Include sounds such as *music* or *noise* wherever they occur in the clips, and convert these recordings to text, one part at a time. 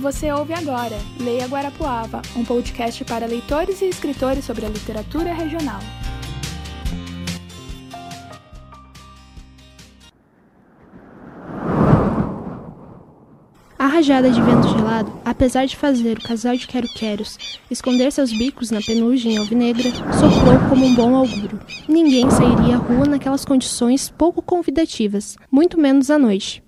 Você ouve agora Leia Guarapuava, um podcast para leitores e escritores sobre a literatura regional. A rajada de vento gelado, apesar de fazer o casal de quero-queros esconder seus bicos na penugem alvinegra, soprou como um bom auguro. Ninguém sairia à rua naquelas condições pouco convidativas, muito menos à noite.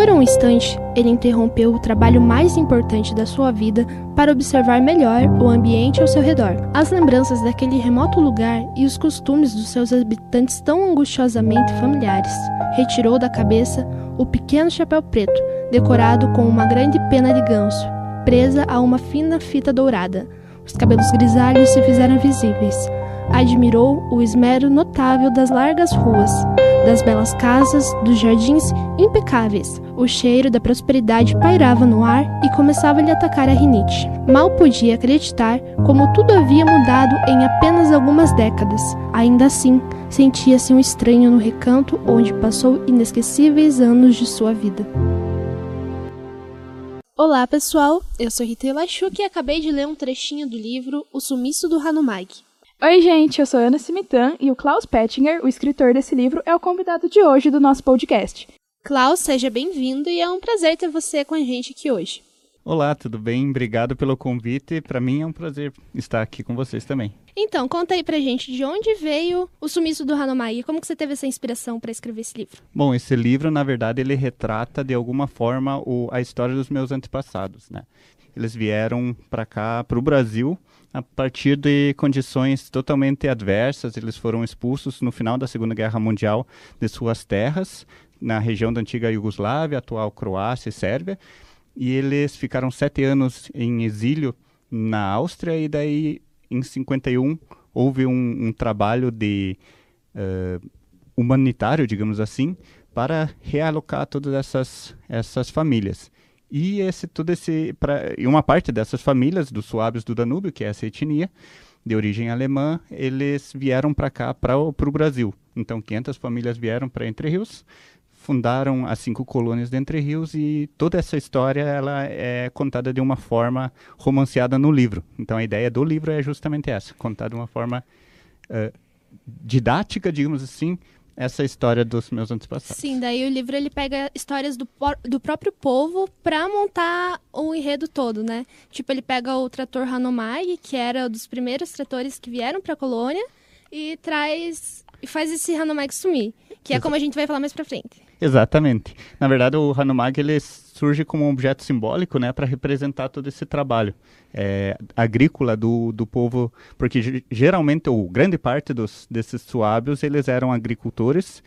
Por um instante, ele interrompeu o trabalho mais importante da sua vida para observar melhor o ambiente ao seu redor. As lembranças daquele remoto lugar e os costumes dos seus habitantes tão angustiosamente familiares. Retirou da cabeça o pequeno chapéu preto, decorado com uma grande pena de ganso, presa a uma fina fita dourada. Os cabelos grisalhos se fizeram visíveis. Admirou o esmero notável das largas ruas, das belas casas, dos jardins impecáveis. O cheiro da prosperidade pairava no ar e começava a lhe atacar a rinite. Mal podia acreditar como tudo havia mudado em apenas algumas décadas. Ainda assim, sentia-se um estranho no recanto onde passou inesquecíveis anos de sua vida. Olá, pessoal. Eu sou Rita Elachuk e acabei de ler um trechinho do livro O Sumiço do Hanomag. Oi, gente, eu sou Ana Simitan e o Klaus Pettinger, o escritor desse livro, é o convidado de hoje do nosso podcast. Klaus, seja bem-vindo e é um prazer ter você com a gente aqui hoje. Olá, tudo bem? Obrigado pelo convite. Para mim é um prazer estar aqui com vocês também. Então, conta aí pra gente de onde veio o sumiço do Hanomai e como que você teve essa inspiração para escrever esse livro? Bom, esse livro, na verdade, ele retrata de alguma forma o, a história dos meus antepassados, né? Eles vieram para cá, para o Brasil, a partir de condições totalmente adversas. Eles foram expulsos no final da Segunda Guerra Mundial de suas terras, na região da antiga Iugoslávia, atual Croácia e Sérvia. E eles ficaram sete anos em exílio na Áustria, e daí, em 51, houve um, um trabalho de uh, humanitário, digamos assim, para realocar todas essas, essas famílias. E esse todo esse pra, e uma parte dessas famílias dos suábios do Danúbio, que é essa etnia de origem alemã, eles vieram para cá para o Brasil. Então 500 famílias vieram para Entre Rios, fundaram as cinco colônias de Entre Rios e toda essa história ela é contada de uma forma romanceada no livro. Então a ideia do livro é justamente essa, contar de uma forma uh, didática, digamos assim, essa história dos meus antepassados. Sim, daí o livro ele pega histórias do, do próprio povo para montar o enredo todo, né? Tipo, ele pega o trator Hanomag, que era um dos primeiros tratores que vieram para a colônia, e traz e faz esse Hanomag sumir, que é Exato. como a gente vai falar mais para frente. Exatamente. Na verdade, o Hanomag ele surge como um objeto simbólico, né, para representar todo esse trabalho é, agrícola do, do povo, porque geralmente ou grande parte dos desses suábios eles eram agricultores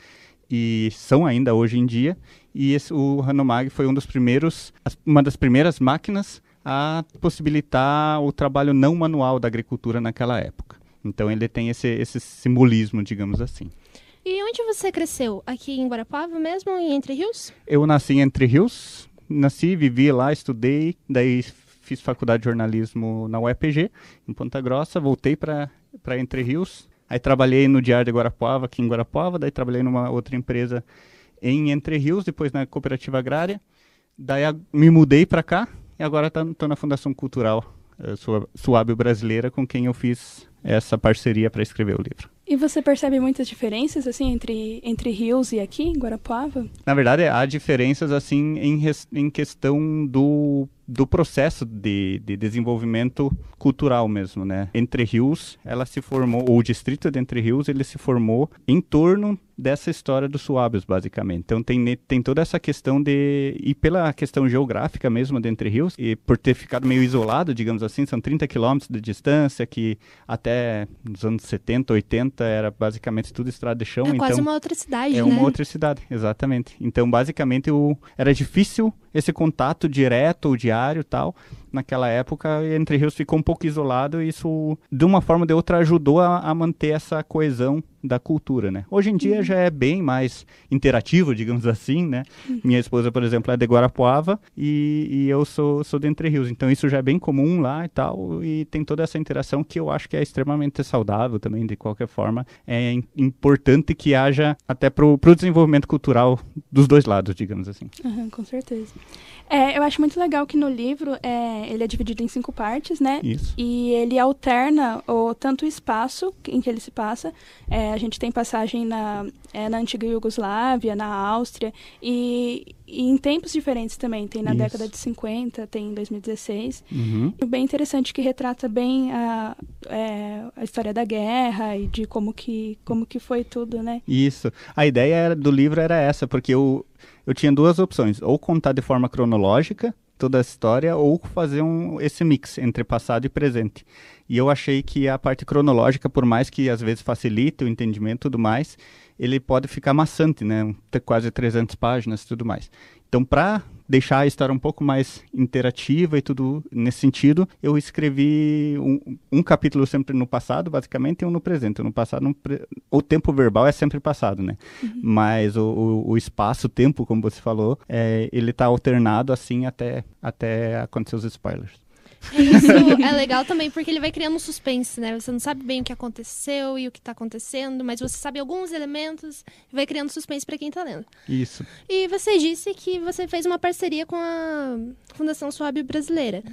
e são ainda hoje em dia. E esse, o Hanomag foi um dos primeiros, uma das primeiras máquinas a possibilitar o trabalho não manual da agricultura naquela época. Então ele tem esse, esse simbolismo, digamos assim. E onde você cresceu? Aqui em Guarapava mesmo, em Entre Rios? Eu nasci em Entre Rios, nasci, vivi lá, estudei, daí fiz faculdade de jornalismo na UEPG, em Ponta Grossa, voltei para Entre Rios, aí trabalhei no Diário de Guarapuava, aqui em Guarapuava, daí trabalhei numa outra empresa em Entre Rios, depois na Cooperativa Agrária, daí me mudei para cá e agora estou tá, na Fundação Cultural uh, Suábio Brasileira, com quem eu fiz essa parceria para escrever o livro. E você percebe muitas diferenças assim entre entre rios e aqui em Guarapuava? Na verdade, há diferenças assim em, em questão do do processo de, de desenvolvimento cultural mesmo, né? Entre Rios, ela se formou, o distrito de Entre Rios, ele se formou em torno dessa história dos suábios, basicamente. Então tem, tem toda essa questão de. E pela questão geográfica mesmo de Entre Rios, e por ter ficado meio isolado, digamos assim, são 30 quilômetros de distância, que até nos anos 70, 80 era basicamente tudo estrada de chão. É então, quase uma outra cidade, é né? Uma outra cidade, exatamente. Então, basicamente, o, era difícil esse contato direto ou diário tal, naquela época, Entre Rios ficou um pouco isolado e isso, de uma forma ou de outra, ajudou a, a manter essa coesão da cultura, né? Hoje em dia uhum. já é bem mais interativo, *laughs* digamos assim, né? Uhum. Minha esposa, por exemplo, é de Guarapuava e, e, eu sou, sou de Entre Rios, então isso já é bem comum lá e tal, e tem toda essa interação que eu acho que é extremamente saudável também, de qualquer forma. É importante que haja até para o desenvolvimento cultural dos dois lados, digamos assim. Uhum, com certeza. É, eu acho muito legal que no livro é, ele é dividido em cinco partes, né? Isso. E ele alterna o, tanto o espaço em que ele se passa. É, a gente tem passagem na, é, na antiga Iugoslávia, na Áustria, e, e, em tempos diferentes também. Tem na Isso. década de 50, tem em 2016. Uhum. E bem interessante que retrata bem a, é, a história da guerra e de como que, como que foi tudo, né? Isso. A ideia do livro era essa, porque o eu tinha duas opções: ou contar de forma cronológica toda a história, ou fazer um, esse mix entre passado e presente. E eu achei que a parte cronológica, por mais que às vezes facilite o entendimento e tudo mais, ele pode ficar maçante, né? Ter quase 300 páginas e tudo mais. Então, para deixar a história um pouco mais interativa e tudo nesse sentido, eu escrevi um, um capítulo sempre no passado, basicamente, e um no presente. No passado, no pre... o tempo verbal é sempre passado, né? Uhum. Mas o, o, o espaço-tempo, como você falou, é, ele está alternado assim até, até acontecer os spoilers. Isso *laughs* é legal também porque ele vai criando um suspense, né? Você não sabe bem o que aconteceu e o que está acontecendo, mas você sabe alguns elementos e vai criando suspense para quem está lendo. Isso. E você disse que você fez uma parceria com a Fundação Suab Brasileira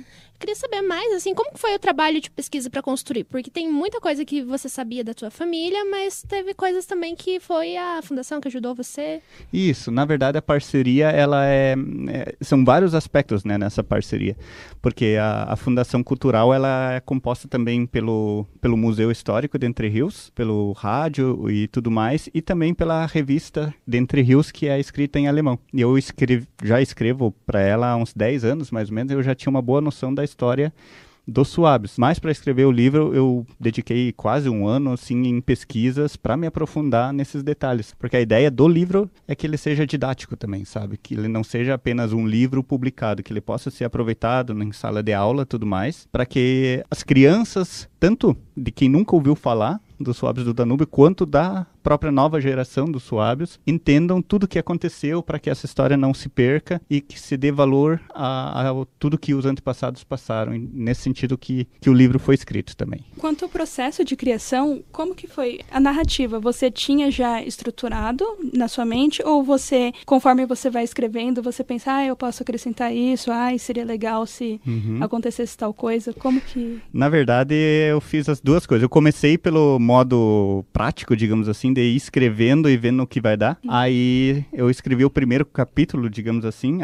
queria saber mais, assim, como foi o trabalho de pesquisa para construir? Porque tem muita coisa que você sabia da tua família, mas teve coisas também que foi a fundação que ajudou você. Isso, na verdade a parceria, ela é, é são vários aspectos, né, nessa parceria, porque a, a, Fundação Cultural, ela é composta também pelo, pelo Museu Histórico de Entre Rios, pelo rádio e tudo mais, e também pela revista de Entre Rios, que é escrita em alemão. E eu escrevo, já escrevo para ela há uns 10 anos, mais ou menos, eu já tinha uma boa noção da história dos suaves. Mas para escrever o livro, eu dediquei quase um ano assim em pesquisas para me aprofundar nesses detalhes, porque a ideia do livro é que ele seja didático também, sabe? Que ele não seja apenas um livro publicado, que ele possa ser aproveitado em sala de aula, tudo mais, para que as crianças, tanto de quem nunca ouviu falar dos suábios do Danúbio, quanto da própria nova geração dos suábios entendam tudo o que aconteceu para que essa história não se perca e que se dê valor a, a tudo que os antepassados passaram, nesse sentido que, que o livro foi escrito também. Quanto ao processo de criação, como que foi a narrativa? Você tinha já estruturado na sua mente ou você, conforme você vai escrevendo, você pensa, ah, eu posso acrescentar isso, ah, seria legal se uhum. acontecesse tal coisa? Como que... Na verdade, eu fiz as duas coisas. Eu comecei pelo modo prático, digamos assim, de ir escrevendo e vendo o que vai dar. Uhum. Aí eu escrevi o primeiro capítulo, digamos assim,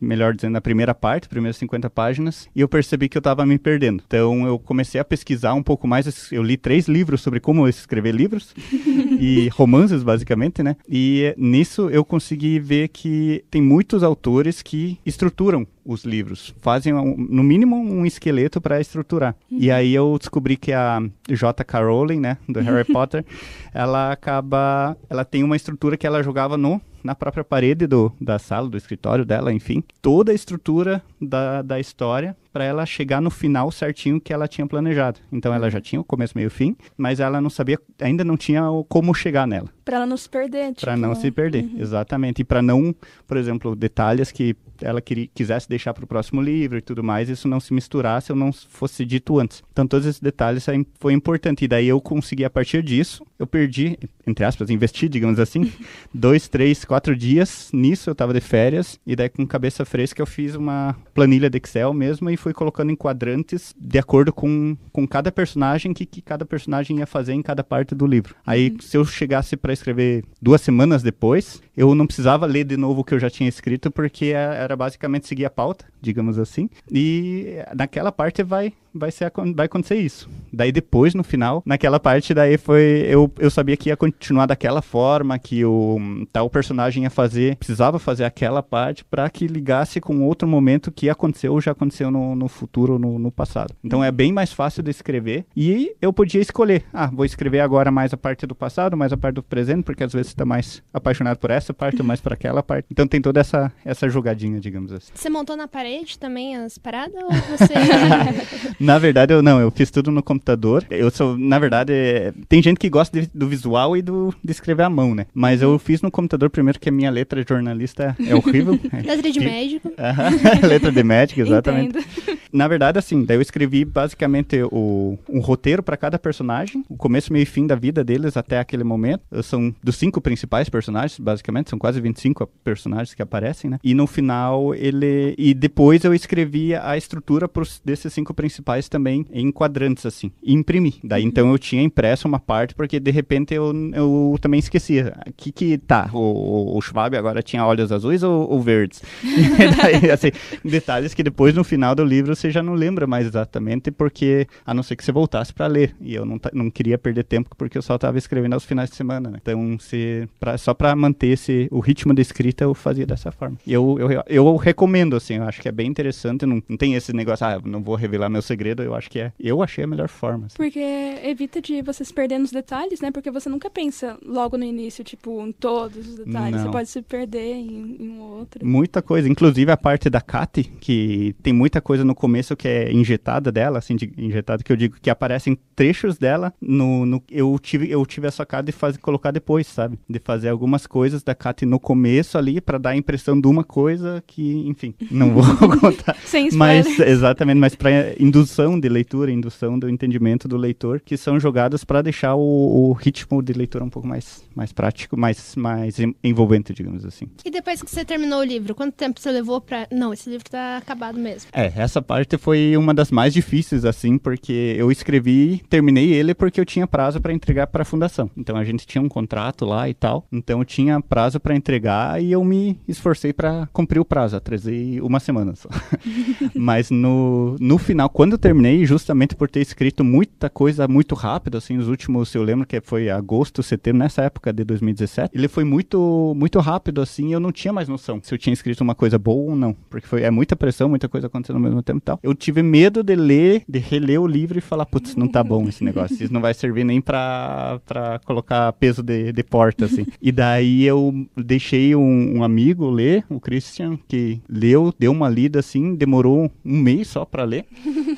melhor dizendo, a primeira parte, primeiras 50 páginas, e eu percebi que eu estava me perdendo. Então eu comecei a pesquisar um pouco mais. Eu li três livros sobre como escrever livros *laughs* e romances, basicamente, né? E nisso eu consegui ver que tem muitos autores que estruturam os livros. Fazem, no mínimo, um esqueleto para estruturar. Uhum. E aí eu descobri que a J.K. Rowling, né, do *laughs* Harry Potter, ela acaba... Ela tem uma estrutura que ela jogava no na própria parede do, da sala, do escritório dela, enfim. Toda a estrutura da, da história para ela chegar no final certinho que ela tinha planejado. Então ela já tinha o começo, meio fim, mas ela não sabia, ainda não tinha como chegar nela. Para ela não se perder. Tipo... Para não se perder, uhum. exatamente. E para não, por exemplo, detalhes que ela queria, quisesse deixar para o próximo livro e tudo mais, isso não se misturasse ou não fosse dito antes. Então todos esses detalhes foi importante. E daí eu consegui, a partir disso, eu perdi, entre aspas, investi, digamos assim, *laughs* dois, três, quatro dias nisso. Eu estava de férias e daí com cabeça fresca eu fiz uma planilha de Excel mesmo e fui colocando em quadrantes de acordo com, com cada personagem, que, que cada personagem ia fazer em cada parte do livro. Aí, uhum. se eu chegasse para escrever duas semanas depois, eu não precisava ler de novo o que eu já tinha escrito, porque era basicamente seguir a pauta, digamos assim. E naquela parte vai vai, ser, vai acontecer isso. Daí depois, no final, naquela parte, daí foi. Eu, eu sabia que ia continuar daquela forma, que o tal personagem ia fazer, precisava fazer aquela parte para que ligasse com outro momento que aconteceu ou já aconteceu no, no futuro, no, no passado. Então é bem mais fácil de escrever e eu podia escolher. Ah, vou escrever agora mais a parte do passado, mais a parte do presente, porque às vezes você tá mais apaixonado por essa parte ou mais por aquela parte. Então tem toda essa, essa jogadinha, digamos assim. Você montou na parede também as paradas ou você. *laughs* na verdade, eu não, eu fiz tudo no computador. Eu sou, na verdade, é, tem gente que gosta de, do visual e do, de escrever à mão, né? Mas eu fiz no computador primeiro que a minha letra de jornalista é horrível. *laughs* *laughs* letra de médico. letra de médico, exatamente. Entendo. Na verdade, assim, daí eu escrevi basicamente o, um roteiro para cada personagem, o começo, meio e fim da vida deles até aquele momento. São dos cinco principais personagens, basicamente, são quase 25 personagens que aparecem, né? E no final ele. E depois eu escrevi a estrutura pros, desses cinco principais também em quadrantes, assim, e imprimi. Daí então eu tinha impresso uma parte, porque de repente eu, eu também esquecia. Que que tá? O, o Schwab agora tinha olhos azuis ou, ou verdes? *laughs* daí, assim, detalhes que depois no final do livro você já não lembra mais exatamente, porque a não ser que você voltasse para ler. E eu não, não queria perder tempo porque eu só estava escrevendo aos finais de semana. Né? Então, se, pra, só para manter esse, o ritmo de escrita, eu fazia dessa forma. E eu, eu, eu recomendo, assim, eu acho que é bem interessante. Não, não tem esse negócio, ah, não vou revelar meu segredo. Eu acho que é. Eu achei a melhor forma. Assim. Porque evita de você se perder nos detalhes, né? Porque você nunca pensa logo no início, tipo, em todos os detalhes. Não. Você pode se perder em, em um outro. Muita coisa. Inclusive a parte da Kate, que tem muita coisa no começo que é injetada dela, assim, de, injetada que eu digo que aparecem trechos dela no, no eu tive eu tive a sacada de fazer colocar depois, sabe? De fazer algumas coisas da Kate no começo ali para dar a impressão de uma coisa que, enfim, não vou *laughs* contar. Sem mas exatamente, mas para indução de leitura, indução do entendimento do leitor, que são jogadas para deixar o, o, ritmo de leitura um pouco mais mais prático, mais mais envolvente, digamos assim. E depois que você terminou o livro, quanto tempo você levou para Não, esse livro tá acabado mesmo. É, essa parte foi uma das mais difíceis, assim, porque eu escrevi, terminei ele porque eu tinha prazo para entregar para a fundação. Então a gente tinha um contrato lá e tal, então eu tinha prazo para entregar e eu me esforcei para cumprir o prazo. Atrasei uma semana só. *laughs* Mas no, no final, quando eu terminei, justamente por ter escrito muita coisa muito rápido, assim, os últimos, eu lembro que foi agosto, setembro, nessa época de 2017, ele foi muito, muito rápido, assim, eu não tinha mais noção se eu tinha escrito uma coisa boa ou não, porque foi, é muita pressão, muita coisa acontecendo ao mesmo tempo tal. Eu tive medo de ler, de reler o livro e falar, putz, não tá bom esse negócio. Isso não vai servir nem pra, pra colocar peso de, de porta, assim. E daí eu deixei um, um, amigo ler, o Christian, que leu, deu uma lida assim, demorou um mês só pra ler.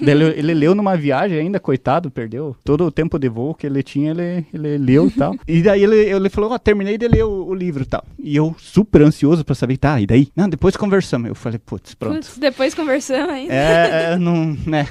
ele, ele, leu numa viagem ainda, coitado, perdeu todo o tempo de voo que ele tinha, ele, ele leu e tal. E daí ele, ele falou, ó, oh, terminei de ler o, o livro e tal. E eu super ansioso pra saber, tá, e daí? Não, depois conversamos. Eu falei, putz, pronto. Putz, depois conversamos ainda. É, é não, né?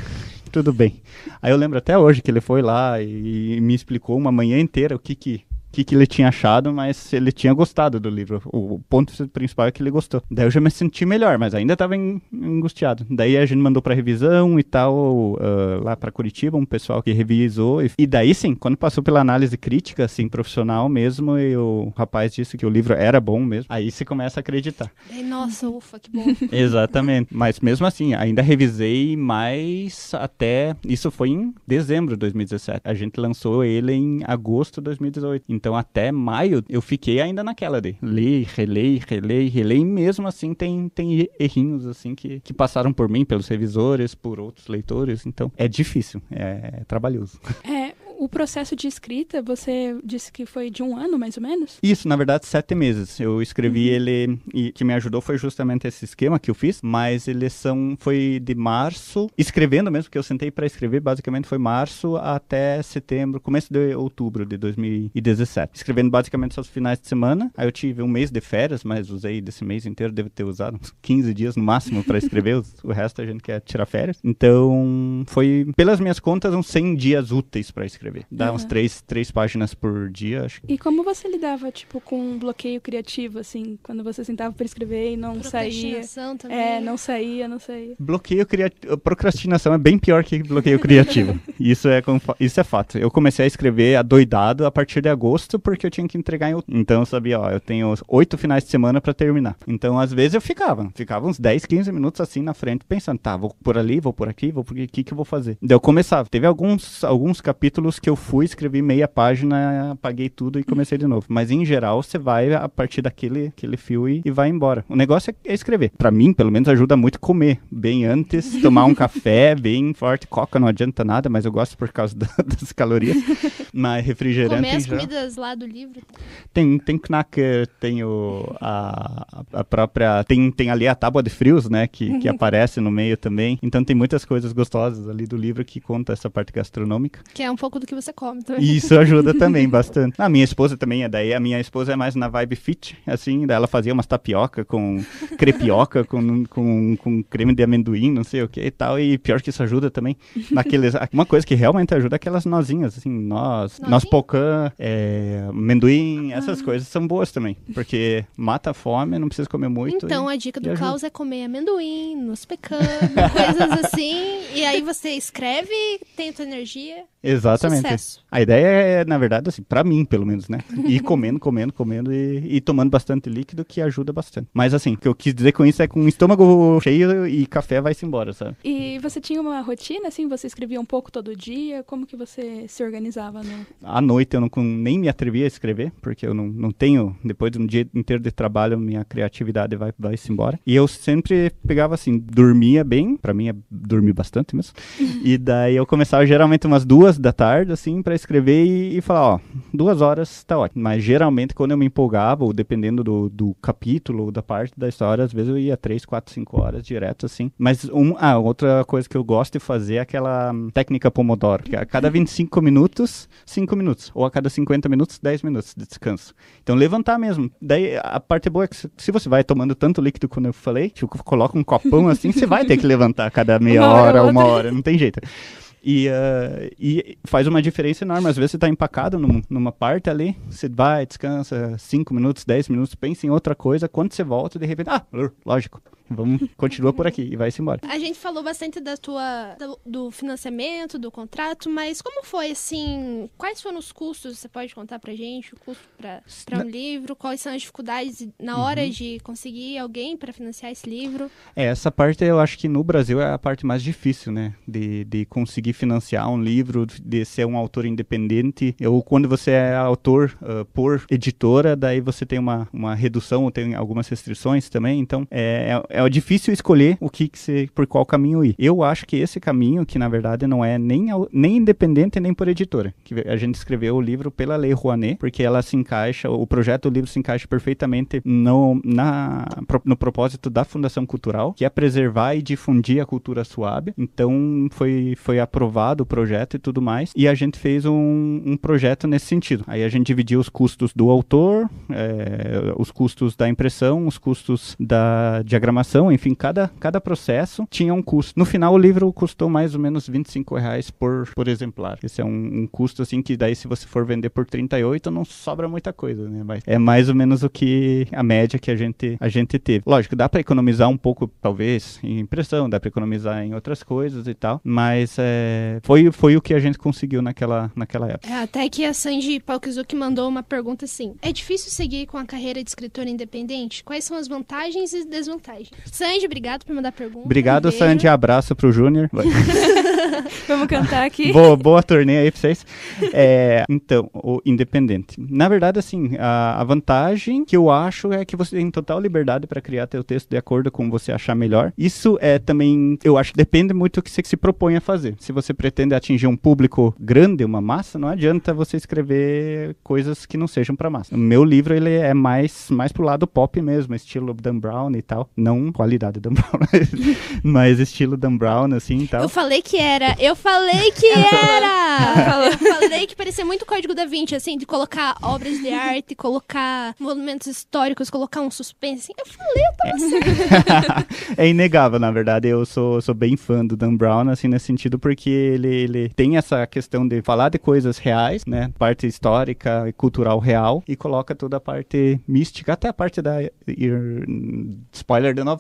Tudo bem. Aí eu lembro até hoje que ele foi lá e, e me explicou uma manhã inteira o que que que, que ele tinha achado, mas ele tinha gostado do livro. O ponto principal é que ele gostou. Daí eu já me senti melhor, mas ainda estava angustiado. Daí a gente mandou para revisão e tal, uh, lá para Curitiba, um pessoal que revisou. E, e, daí sim, quando passou pela análise crítica, assim, profissional mesmo, e o rapaz disse que o livro era bom mesmo, aí você começa a acreditar. nossa, ufa, que bom. *laughs* Exatamente. Mas mesmo assim, ainda revisei mais até. Isso foi em dezembro de 2017. A gente lançou ele em agosto de 2018. Então, então até maio eu fiquei ainda naquela de ler, reler, reler, reler, e mesmo assim tem, tem errinhos assim que, que passaram por mim, pelos revisores, por outros leitores. Então é difícil, é, é trabalhoso. É, o processo de escrita, você disse que foi de um ano, mais ou menos? Isso, na verdade, sete meses. Eu escrevi uhum. ele e que me ajudou foi justamente esse esquema que eu fiz, mas eles são foi de março, escrevendo mesmo, que eu sentei para escrever, basicamente foi março até setembro, começo de outubro de 2017. Escrevendo basicamente só os finais de semana. Aí eu tive um mês de férias, mas usei desse mês inteiro, devo ter usado uns 15 dias no máximo para escrever, o resto a gente quer tirar férias. Então, foi pelas minhas contas uns 100 dias úteis para escrever escrever. Dá uhum. uns três, três páginas por dia, acho. E como você lidava, tipo, com um bloqueio criativo, assim, quando você sentava para escrever e não saía? Também. É, não saía, não saía. Bloqueio criativo. Procrastinação é bem pior que bloqueio criativo. *laughs* isso, é, isso é fato. Eu comecei a escrever adoidado a partir de agosto, porque eu tinha que entregar em Então eu sabia, ó, eu tenho oito finais de semana para terminar. Então, às vezes, eu ficava. Ficava uns 10, 15 minutos assim na frente, pensando, tá, vou por ali, vou por aqui, vou por aqui, o que, que eu vou fazer? Daí eu começava. Teve alguns, alguns capítulos que eu fui, escrevi meia página, apaguei tudo e comecei de novo. Mas, em geral, você vai a partir daquele aquele fio e, e vai embora. O negócio é, é escrever. Para mim, pelo menos, ajuda muito comer bem antes, tomar um *laughs* café bem forte. Coca não adianta nada, mas eu gosto por causa da, *laughs* das calorias. Mas refrigerante. Comer as comidas lá do livro. Tem, tem knacker, tem o, a, a própria. Tem, tem ali a tábua de frios, né? Que, que *laughs* aparece no meio também. Então tem muitas coisas gostosas ali do livro que conta essa parte gastronômica. Que é um pouco do que você come também. Isso ajuda *laughs* também bastante. A minha esposa também é daí. A minha esposa é mais na vibe fit, assim. Daí ela fazia umas tapioca com *laughs* crepioca, com, com, com creme de amendoim, não sei o que e tal. E pior que isso ajuda também. *laughs* Naqueles, uma coisa que realmente ajuda é aquelas nozinhas, assim, nós, nós pocã, é, amendoim, essas ah. coisas são boas também. Porque mata a fome, não precisa comer muito. Então, e, a dica do Klaus é comer amendoim, noz pecan, coisas assim. E aí você escreve, tem tua energia. Exatamente. Sucesso. A ideia é, na verdade, assim, pra mim, pelo menos, né? *laughs* Ir comendo, comendo, comendo e, e, tomando bastante líquido, que ajuda bastante. Mas, assim, o que eu quis dizer com isso é com o estômago cheio e café vai-se embora, sabe? E você tinha uma rotina, assim? Você escrevia um pouco todo dia? Como que você se organizava? No... À noite eu não, nem me atrevia a escrever, porque eu não, não tenho, depois de um dia inteiro de trabalho, minha criatividade vai, vai-se embora. E eu sempre pegava, assim, dormia bem, pra mim é dormir bastante mesmo. *laughs* e daí eu começava geralmente umas duas da tarde, assim, para escrever e, e, falar, ó, duas horas tá ótimo. Mas geralmente quando eu me empolgava, ou dependendo do, do capítulo ou da parte da história, às vezes eu ia três, quatro, cinco horas direto, assim. Mas um, ah, outra coisa que eu gosto de fazer é aquela técnica Pomodoro, que a cada 25 minutos, 5 minutos. Ou a cada 50 minutos, 10 minutos de descanso. Então levantar mesmo. Daí a parte boa é que se você vai tomando tanto líquido como eu falei, tipo, coloca um copão assim, você vai ter que levantar a cada meia uma hora, hora uma hora, não tem jeito. E, uh, e faz uma diferença enorme. Às vezes você está empacado num, numa parte ali, você vai, descansa 5 minutos, 10 minutos, pensa em outra coisa. Quando você volta, de repente, ah, lógico, vamos, continua por aqui e vai-se embora. A gente falou bastante da tua, do, do, financiamento, do contrato, mas como foi, assim, quais foram os custos, você pode contar pra gente, o custo para um livro, quais são as dificuldades na hora uhum. de conseguir alguém para financiar esse livro? É, essa parte eu acho que no Brasil é a parte mais difícil, né, de, de conseguir financiar um livro, de ser um autor independente, ou quando você é autor uh, por editora, daí você tem uma, uma redução, ou tem algumas restrições também, então é, é é difícil escolher o que, que você, por qual caminho ir. Eu acho que esse caminho, que na verdade não é nem, nem independente nem por editora, que a gente escreveu o livro pela Lei Rouanet, porque ela se encaixa, o projeto do livro se encaixa perfeitamente no, na, no propósito da Fundação Cultural, que é preservar e difundir a cultura suave. Então foi, foi aprovado o projeto e tudo mais, e a gente fez um, um projeto nesse sentido. Aí a gente dividiu os custos do autor, é, os custos da impressão, os custos da diagramação enfim, cada, cada processo tinha um custo. No final, o livro custou mais ou menos 25 reais por, por exemplar. Esse é um, um custo, assim, que daí se você for vender por 38, não sobra muita coisa, né? Mas é mais ou menos o que a média que a gente, a gente teve. Lógico, dá para economizar um pouco, talvez, em impressão, dá para economizar em outras coisas e tal, mas é, foi, foi o que a gente conseguiu naquela, naquela época. É, até que a Sanji Palkizuki mandou uma pergunta assim: É difícil seguir com a carreira de escritor independente? Quais são as vantagens e desvantagens? Sandy, obrigado por mandar pergunta. Obrigado, um Sandy. Abraço pro Júnior. *laughs* Vamos cantar aqui. *laughs* Boa, boa torneio aí pra vocês. É, então, o independente. Na verdade, assim, a, a, vantagem que eu acho é que você tem total liberdade para criar teu texto de acordo com você achar melhor. Isso é também, eu acho que depende muito do que você se propõe a fazer. Se você pretende atingir um público grande, uma massa, não adianta você escrever coisas que não sejam para massa. O meu livro, ele é mais, mais pro lado pop mesmo, estilo Dan Brown e tal. Não não qualidade Dan Brown, mas estilo Dan Brown, assim e tal. Eu falei que era, eu falei que *laughs* era! eu falei que parecia muito Código da Vinci, assim, de colocar obras de arte, colocar monumentos históricos, colocar um suspense. Eu falei, eu tava certo. *laughs* é inegável, na verdade. Eu sou, sou bem fã do Dan Brown, assim, nesse sentido, porque ele, ele tem essa questão de falar de coisas reais, né? Parte histórica e cultural real, e coloca toda a parte mística, até a parte da. Spoiler de novo.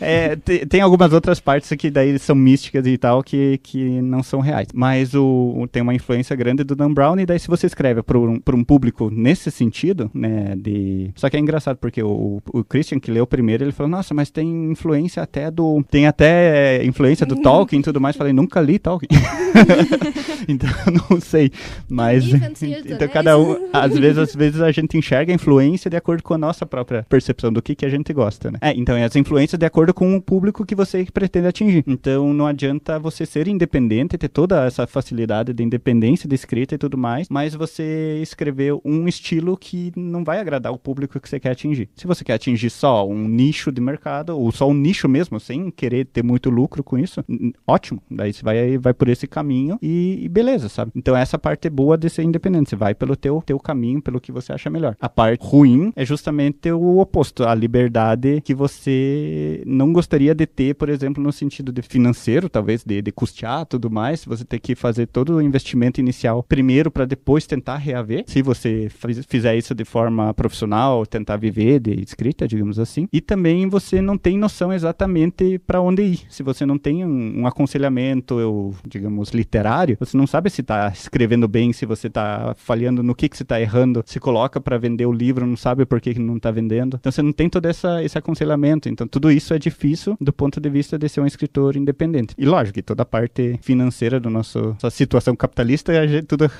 É, tem, tem algumas outras partes que daí são místicas e tal, que, que não são reais. Mas o, tem uma influência grande do Dan Brown, e daí se você escreve para um, um público nesse sentido, né? De... Só que é engraçado, porque o, o Christian, que leu primeiro, ele falou, nossa, mas tem influência até do... Tem até influência do *laughs* Tolkien e tudo mais. Falei, nunca li Tolkien. *laughs* então, *laughs* não sei. Mas... então, cada um... Às vezes, às vezes a gente enxerga a influência de acordo com a nossa própria percepção do que, que a gente gosta, né? É, então, as influências de acordo com o público que você pretende atingir. Então, não adianta você ser independente, ter toda essa facilidade de independência de escrita e tudo mais, mas você escrever um estilo que não vai agradar o público que você quer atingir. Se você quer atingir só um nicho de mercado, ou só um nicho mesmo, sem querer ter muito lucro com isso, ótimo. Daí você vai, vai por esse caminho e, e beleza, sabe? Então essa parte é boa de ser independente. Você vai pelo teu, teu caminho, pelo que você acha melhor. A parte ruim é justamente o oposto, a liberdade que você não gostaria de ter, por exemplo, no sentido de financeiro, talvez, de, de custear tudo mais, você ter que fazer todo o investimento inicial primeiro para depois tentar reaver, se você fizer isso de forma profissional, tentar viver de escrita, digamos assim. E também você não tem noção exatamente para onde ir. Se você não tem um, um aconselhamento, eu, digamos, literário, você não sabe se está escrevendo bem, se você está falhando no que, que você está errando, se coloca para vender o livro, não sabe por que, que não está vendendo. Então você não tem todo essa, esse aconselhamento. Então tudo isso é difícil do ponto de vista de ser um escritor independente. E lógico que toda a parte financeira do nosso nossa situação capitalista, gente, tudo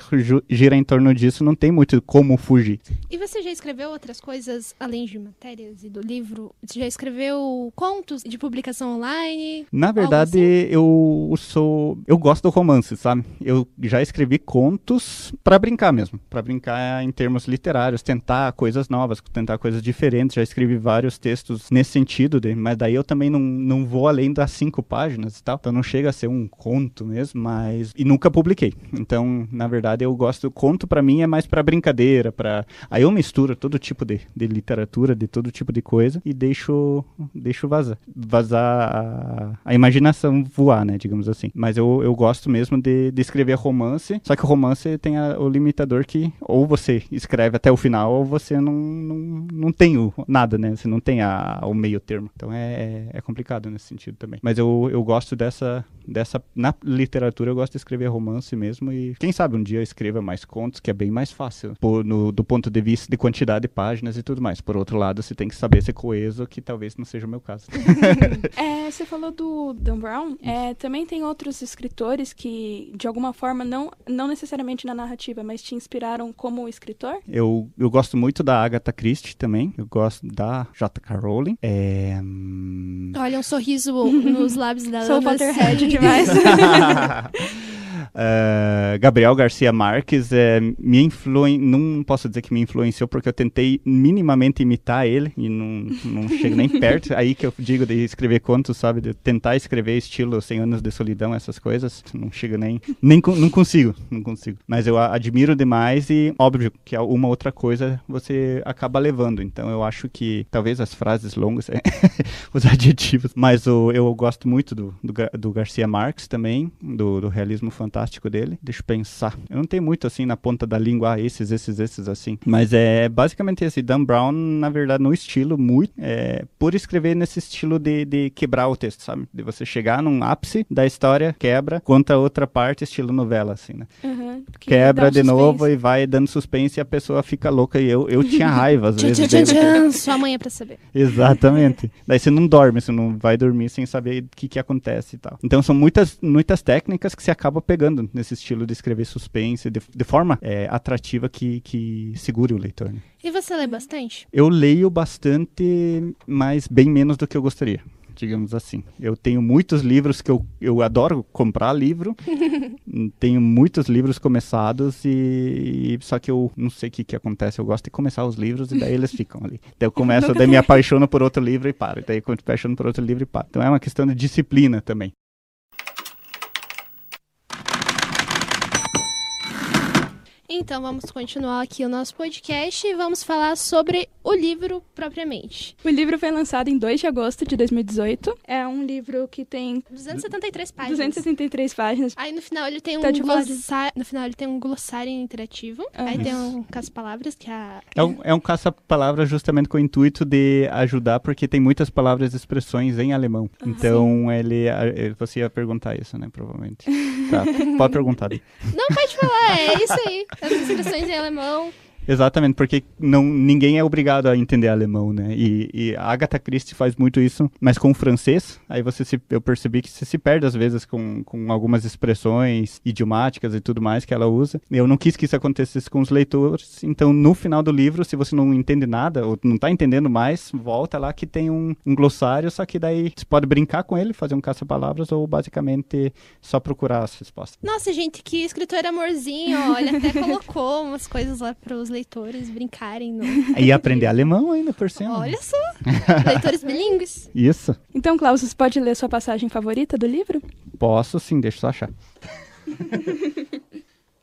gira em torno disso, não tem muito como fugir. E você já escreveu outras coisas além de matérias e do livro? Você já escreveu contos de publicação online? Na verdade, assim? eu sou. Eu gosto do romance, sabe? Eu já escrevi contos para brincar mesmo. para brincar em termos literários, tentar coisas novas, tentar coisas diferentes. Já escrevi vários textos nesse sentido, de, mas daí eu também não, não vou além das cinco páginas e tal. Então não chega a ser um conto mesmo, mas. E nunca publiquei. Então, na verdade, eu gosto. Conto para mim é mais para brincadeira, para. Aí eu misturo todo tipo de, de literatura, de todo tipo de coisa e deixo, deixo vazar. Vazar a, a imaginação voar, né? Digamos assim. Mas eu, eu gosto mesmo de, de escrever romance. Só que o romance tem a, o limitador que ou você escreve até o final ou você não, não, não tem o, nada, né? Você não tem a, o meio termo. Então é, é, é complicado nesse sentido também. Mas eu, eu gosto dessa, dessa. Na literatura eu gosto de escrever romance mesmo. E quem sabe um dia eu escreva mais contos, que é bem mais fácil. Por, no, do ponto de vista de quantidade de páginas e tudo mais. Por outro lado, você tem que saber ser coeso, que talvez não seja o meu caso. *laughs* é, *laughs* você falou do Dan Brown. É, também tem outros escritores que, de alguma forma, não, não necessariamente na narrativa, mas te inspiraram como escritor? Eu, eu gosto muito da Agatha Christie também. Eu gosto da J.K. Rowling. É... Olha, um sorriso *laughs* nos lábios da Sou Potterhead demais. *laughs* *laughs* Uh, Gabriel Garcia Marques é, me influen... não posso dizer que me influenciou porque eu tentei minimamente imitar ele e não, não chego nem *laughs* perto. Aí que eu digo de escrever contos, sabe? De tentar escrever estilo 100 anos de solidão, essas coisas. Não chego nem. nem não consigo, não consigo. Mas eu admiro demais e, óbvio, que uma outra coisa você acaba levando. Então eu acho que talvez as frases longas, *laughs* os adjetivos, mas o, eu gosto muito do, do, do Garcia Marques também, do, do realismo fantástico fantástico dele. Deixa eu pensar. Eu não tenho muito assim na ponta da língua, ah, esses, esses, esses assim. Mas é basicamente esse Dan Brown, na verdade, no estilo muito. É, por escrever nesse estilo de, de quebrar o texto, sabe? De você chegar num ápice da história, quebra, conta outra parte, estilo novela, assim, né? Uhum, que quebra de novo e vai dando suspense e a pessoa fica louca. E eu, eu tinha raiva às *laughs* vezes. Tchan, tchan, *laughs* Sua mãe é pra saber. Exatamente. Daí você não dorme, você não vai dormir sem saber o que, que acontece e tal. Então são muitas, muitas técnicas que você acaba pegando pegando nesse estilo de escrever suspense de, de forma é, atrativa que, que segure o leitor. Né? E você lê bastante? Eu leio bastante, mas bem menos do que eu gostaria digamos assim. Eu tenho muitos livros que eu, eu adoro comprar livro, *laughs* tenho muitos livros começados e, e só que eu não sei o que, que acontece, eu gosto de começar os livros e daí eles ficam ali. Daí eu começo, daí me *laughs* apaixono por outro livro e paro, daí eu me apaixono por outro livro e paro. Então é uma questão de disciplina também. Então vamos continuar aqui o nosso podcast e vamos falar sobre o livro propriamente. O livro foi lançado em 2 de agosto de 2018. É um livro que tem 273 páginas. 273 páginas. Aí no final ele tem um Tá glossário, no final ele tem um glossário interativo. Aí tem um caça-palavras que a É um, é um caça-palavras justamente com o intuito de ajudar, porque tem muitas palavras e expressões em alemão. então, ele, a- ele- você ia perguntar isso, né, provavelmente. Tá, pode perguntar. Não pode falar, é isso aí. *laughs* As em alemão. Exatamente, porque não, ninguém é obrigado a entender alemão, né? E, e a Agatha Christie faz muito isso, mas com o francês, aí você se, eu percebi que você se perde às vezes com, com algumas expressões idiomáticas e tudo mais que ela usa. Eu não quis que isso acontecesse com os leitores, então no final do livro, se você não entende nada ou não tá entendendo mais, volta lá que tem um, um glossário, só que daí você pode brincar com ele, fazer um caça-palavras ou basicamente só procurar as respostas. Nossa, gente, que escritor amorzinho. Ele até *laughs* colocou umas coisas lá para os leitores brincarem. No... E aprender alemão ainda por cima. Olha só, leitores bilíngues. Isso. Então, Klaus, você pode ler sua passagem favorita do livro? Posso sim, deixa eu só achar. *laughs*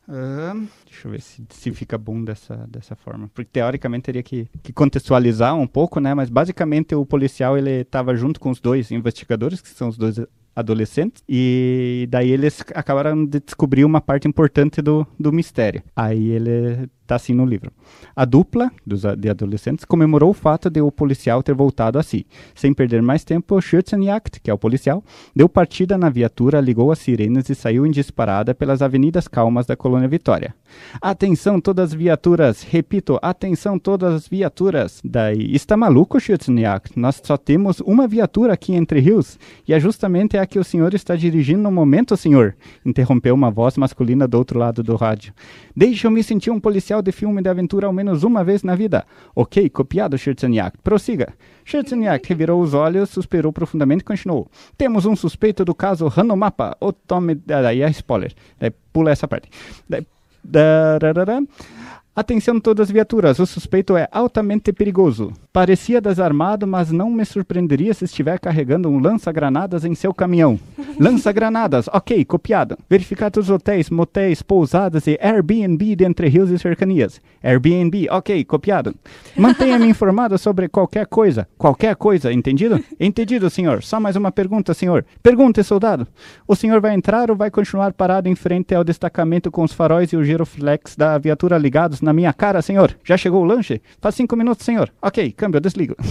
Ahn, deixa eu ver se, se fica bom dessa, dessa forma. Porque teoricamente teria que, que contextualizar um pouco, né? Mas basicamente o policial ele estava junto com os dois investigadores, que são os dois adolescentes, e daí eles acabaram de descobrir uma parte importante do, do mistério. Aí ele tá assim no livro. A dupla dos, de adolescentes comemorou o fato de o policial ter voltado a si. Sem perder mais tempo, Schützenjagd, que é o policial, deu partida na viatura, ligou as sirenes e saiu em disparada pelas avenidas calmas da Colônia Vitória. Atenção todas as viaturas, repito, atenção todas as viaturas. Daí, está maluco, Schützenjagd? Nós só temos uma viatura aqui entre rios e é justamente a que o senhor está dirigindo no momento, senhor. Interrompeu uma voz masculina do outro lado do rádio. Deixa eu me sentir um policial de filme de aventura ao menos uma vez na vida. Ok, copiado, Schützenjagd. Prossiga. Schützenjagd revirou os olhos, suspirou profundamente e continuou. Temos um suspeito do caso Hanomapa. O tome... Daí é spoiler. Daí pula essa parte. Daí... Dararara. Atenção todas as viaturas, o suspeito é altamente perigoso. Parecia desarmado, mas não me surpreenderia se estiver carregando um lança-granadas em seu caminhão. *laughs* Lança-granadas, ok, copiado. Verificar todos os hotéis, motéis, pousadas e Airbnb de Entre Rios e cercanias. Airbnb, ok, copiado. Mantenha-me *laughs* informado sobre qualquer coisa. Qualquer coisa, entendido? Entendido, senhor. Só mais uma pergunta, senhor. Pergunte, soldado. O senhor vai entrar ou vai continuar parado em frente ao destacamento com os faróis e o giroflex da viatura ligados na minha cara, senhor? Já chegou o lanche? Faz cinco minutos, senhor. Ok, câmbio, desligo. *laughs*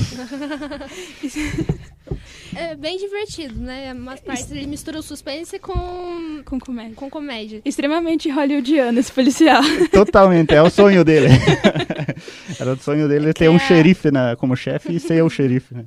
É bem divertido, né? Umas partes ele mistura o suspense com, Com comédia. com comédia. Extremamente hollywoodiano esse policial. *laughs* Totalmente, é o sonho dele. *laughs* Era o sonho dele ter um é- xerife na, como chefe e ser o xerife, né?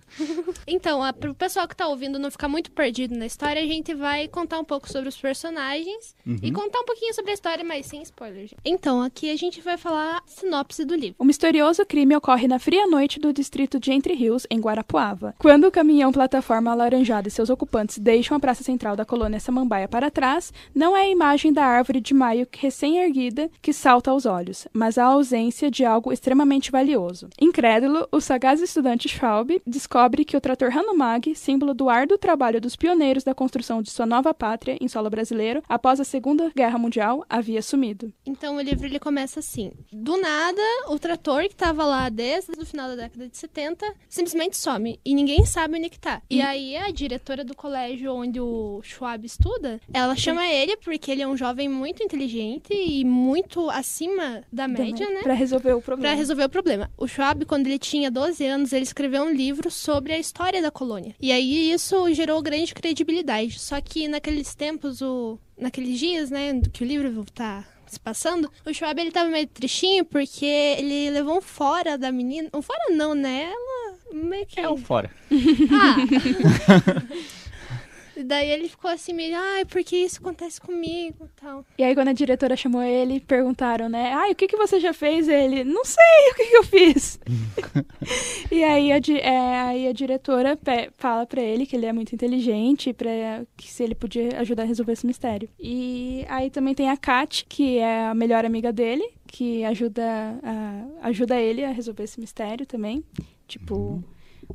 Então, a, pro pessoal que tá ouvindo não ficar muito perdido na história, a gente vai contar um pouco sobre os personagens e contar um pouquinho sobre a história, mas sem spoiler. gente. Então, aqui a gente vai falar a sinopse do livro. O misterioso crime ocorre na fria noite do distrito de Entre Rios, em Guarapuava. Quando o caminhão plataforma alaranjada e seus ocupantes deixam a praça central da colônia Samambaia para trás, não é a imagem da árvore de maio recém-erguida que salta aos olhos, mas a ausência de algo extremamente valioso. Incrédulo, o sagaz estudante Schwab descobre que o trator Hanomag, símbolo do árduo trabalho dos pioneiros da construção de sua nova pátria em solo brasileiro após a Segunda Guerra Mundial, havia sumido. Então, o livro ele começa assim: do nada, o trator que tava lá desde o final da década de 70 simplesmente some e ninguém sabe onde que tá. E aí, a diretora do colégio onde o Schwab estuda, ela chama ele porque ele é um jovem muito inteligente e muito acima da média, né? Para resolver o problema. resolver o problema. O Schwab, quando ele tinha 12 anos, ele escreveu um livro sobre a história da colônia. E aí isso gerou grande credibilidade. Só que naqueles tempos, o... naqueles dias, né, que o livro tá se passando, o Schwab ele tava meio tristinho porque ele levou um fora da menina. Um fora não, né? Ela meio que. É o fora. Ah! *laughs* Daí ele ficou assim meio, ai, por que isso acontece comigo e tal. E aí, quando a diretora chamou ele, perguntaram, né? Ai, o que, que você já fez? Ele, não sei o que, que eu fiz. *laughs* e aí a, di- é, aí a diretora fala pra ele que ele é muito inteligente, pra, que se ele podia ajudar a resolver esse mistério. E aí também tem a Kat, que é a melhor amiga dele, que ajuda, a- ajuda ele a resolver esse mistério também. Tipo,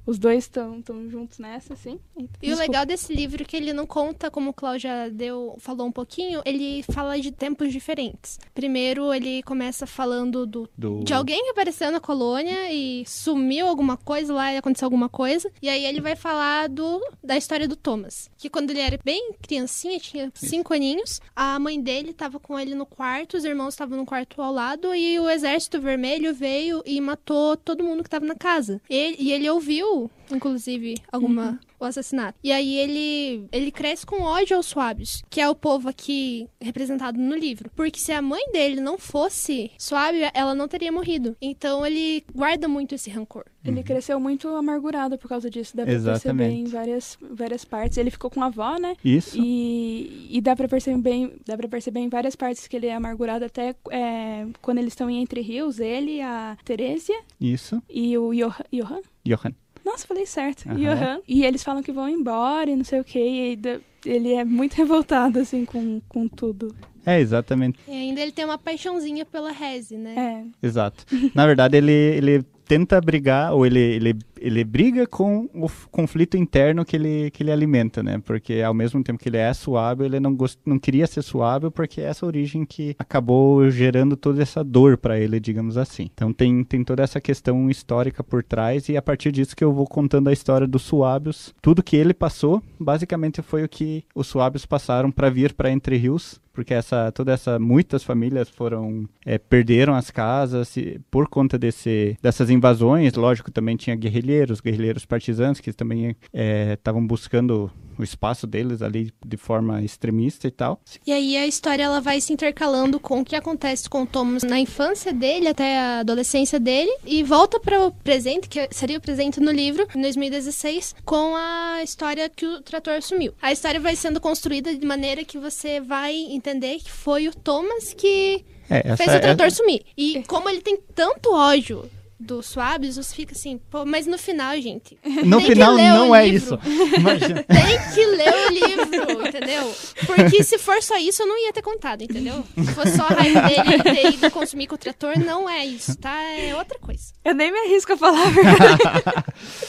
os dois estão juntos nessa, assim. E o legal desse livro é que ele não conta, como o Cláudia deu, falou um pouquinho, ele fala de tempos diferentes. Primeiro, ele começa falando do, Do... de alguém que apareceu na colônia e sumiu alguma coisa lá e aconteceu alguma coisa. E aí ele vai falar do, da história do Thomas. Que quando ele era bem criancinha, tinha cinco aninhos, a mãe dele estava com ele no quarto, os irmãos estavam no quarto ao lado e o exército vermelho veio e matou todo mundo que estava na casa. Ele- e ele ouviu, inclusive, alguma. O assassinato. E aí ele ele cresce com ódio aos suábios, que é o povo aqui representado no livro. Porque se a mãe dele não fosse suábia, ela não teria morrido. Então ele guarda muito esse rancor. Ele cresceu muito amargurado por causa disso. Dá pra perceber Exatamente. em várias, várias partes. Ele ficou com a avó, né? Isso. E, e dá pra perceber bem, dá para perceber em várias partes que ele é amargurado até é, quando eles estão em Entre Rios, ele, a Teresia Isso. e o Johan. Johan? Johan. Nossa, falei certo. Aham. Johan. E eles falam que vão embora e não sei o que. E ele é muito *laughs* revoltado, assim, com, com tudo. É, exatamente. E ainda ele tem uma paixãozinha pela Reze, né? É. Exato. Na verdade, ele, ele tenta brigar, ou ele, ele, ele briga com o conflito interno que ele, que ele alimenta, né? Porque ao mesmo tempo que ele é suável, ele não, gost, não queria ser suável porque é essa origem que acabou gerando toda essa dor para ele, digamos assim. Então tem, tem toda essa questão histórica por trás e a partir disso que eu vou contando a história dos suábios. Tudo que ele passou, basicamente foi o que os suábios passaram para vir para Entre Rios porque essa toda essa muitas famílias foram é, perderam as casas e, por conta desse dessas invasões lógico também tinha guerrilheiros guerrilheiros partisanos que também estavam buscando o espaço deles ali de forma extremista e tal E aí a história ela vai se intercalando com o que acontece com o Thomas na infância dele até a adolescência dele e volta para o presente, que seria o presente no livro, em 2016, com a história que o trator sumiu. A história vai sendo construída de maneira que você vai entender que foi o Thomas que é, essa, fez o trator é- sumir. E como ele tem tanto ódio dos suaves, você fica assim, pô, mas no final, gente, *laughs* no tem que final não é livro. isso Imagina. *laughs* tem que ler o livro, entendeu? Porque se for só isso, eu não ia ter contado, entendeu? Se fosse só a raiva dele ter ido consumir com o trator, não é isso, tá? É outra coisa. Eu nem me arrisco a falar a verdade.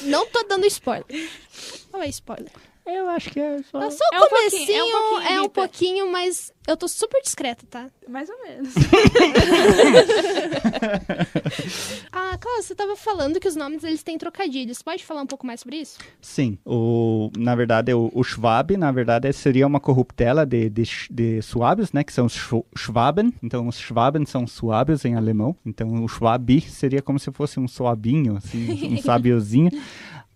Não tô dando spoiler. Não é spoiler. Eu acho que é só É só É o um pouquinho, comecinho, é um pouquinho, é um pouquinho, mas eu tô super discreta, tá? Mais ou menos. *laughs* Ah, Cláudia, você tava falando que os nomes eles têm trocadilhos. Pode falar um pouco mais sobre isso? Sim, o, na verdade o, o Schwab, na verdade seria uma corruptela de, de, de suábios, né, que são os Schw- Schwaben, então os Schwaben são suábios em alemão, então o Schwabi seria como se fosse um suabinho, assim, um *laughs* sabiozinho.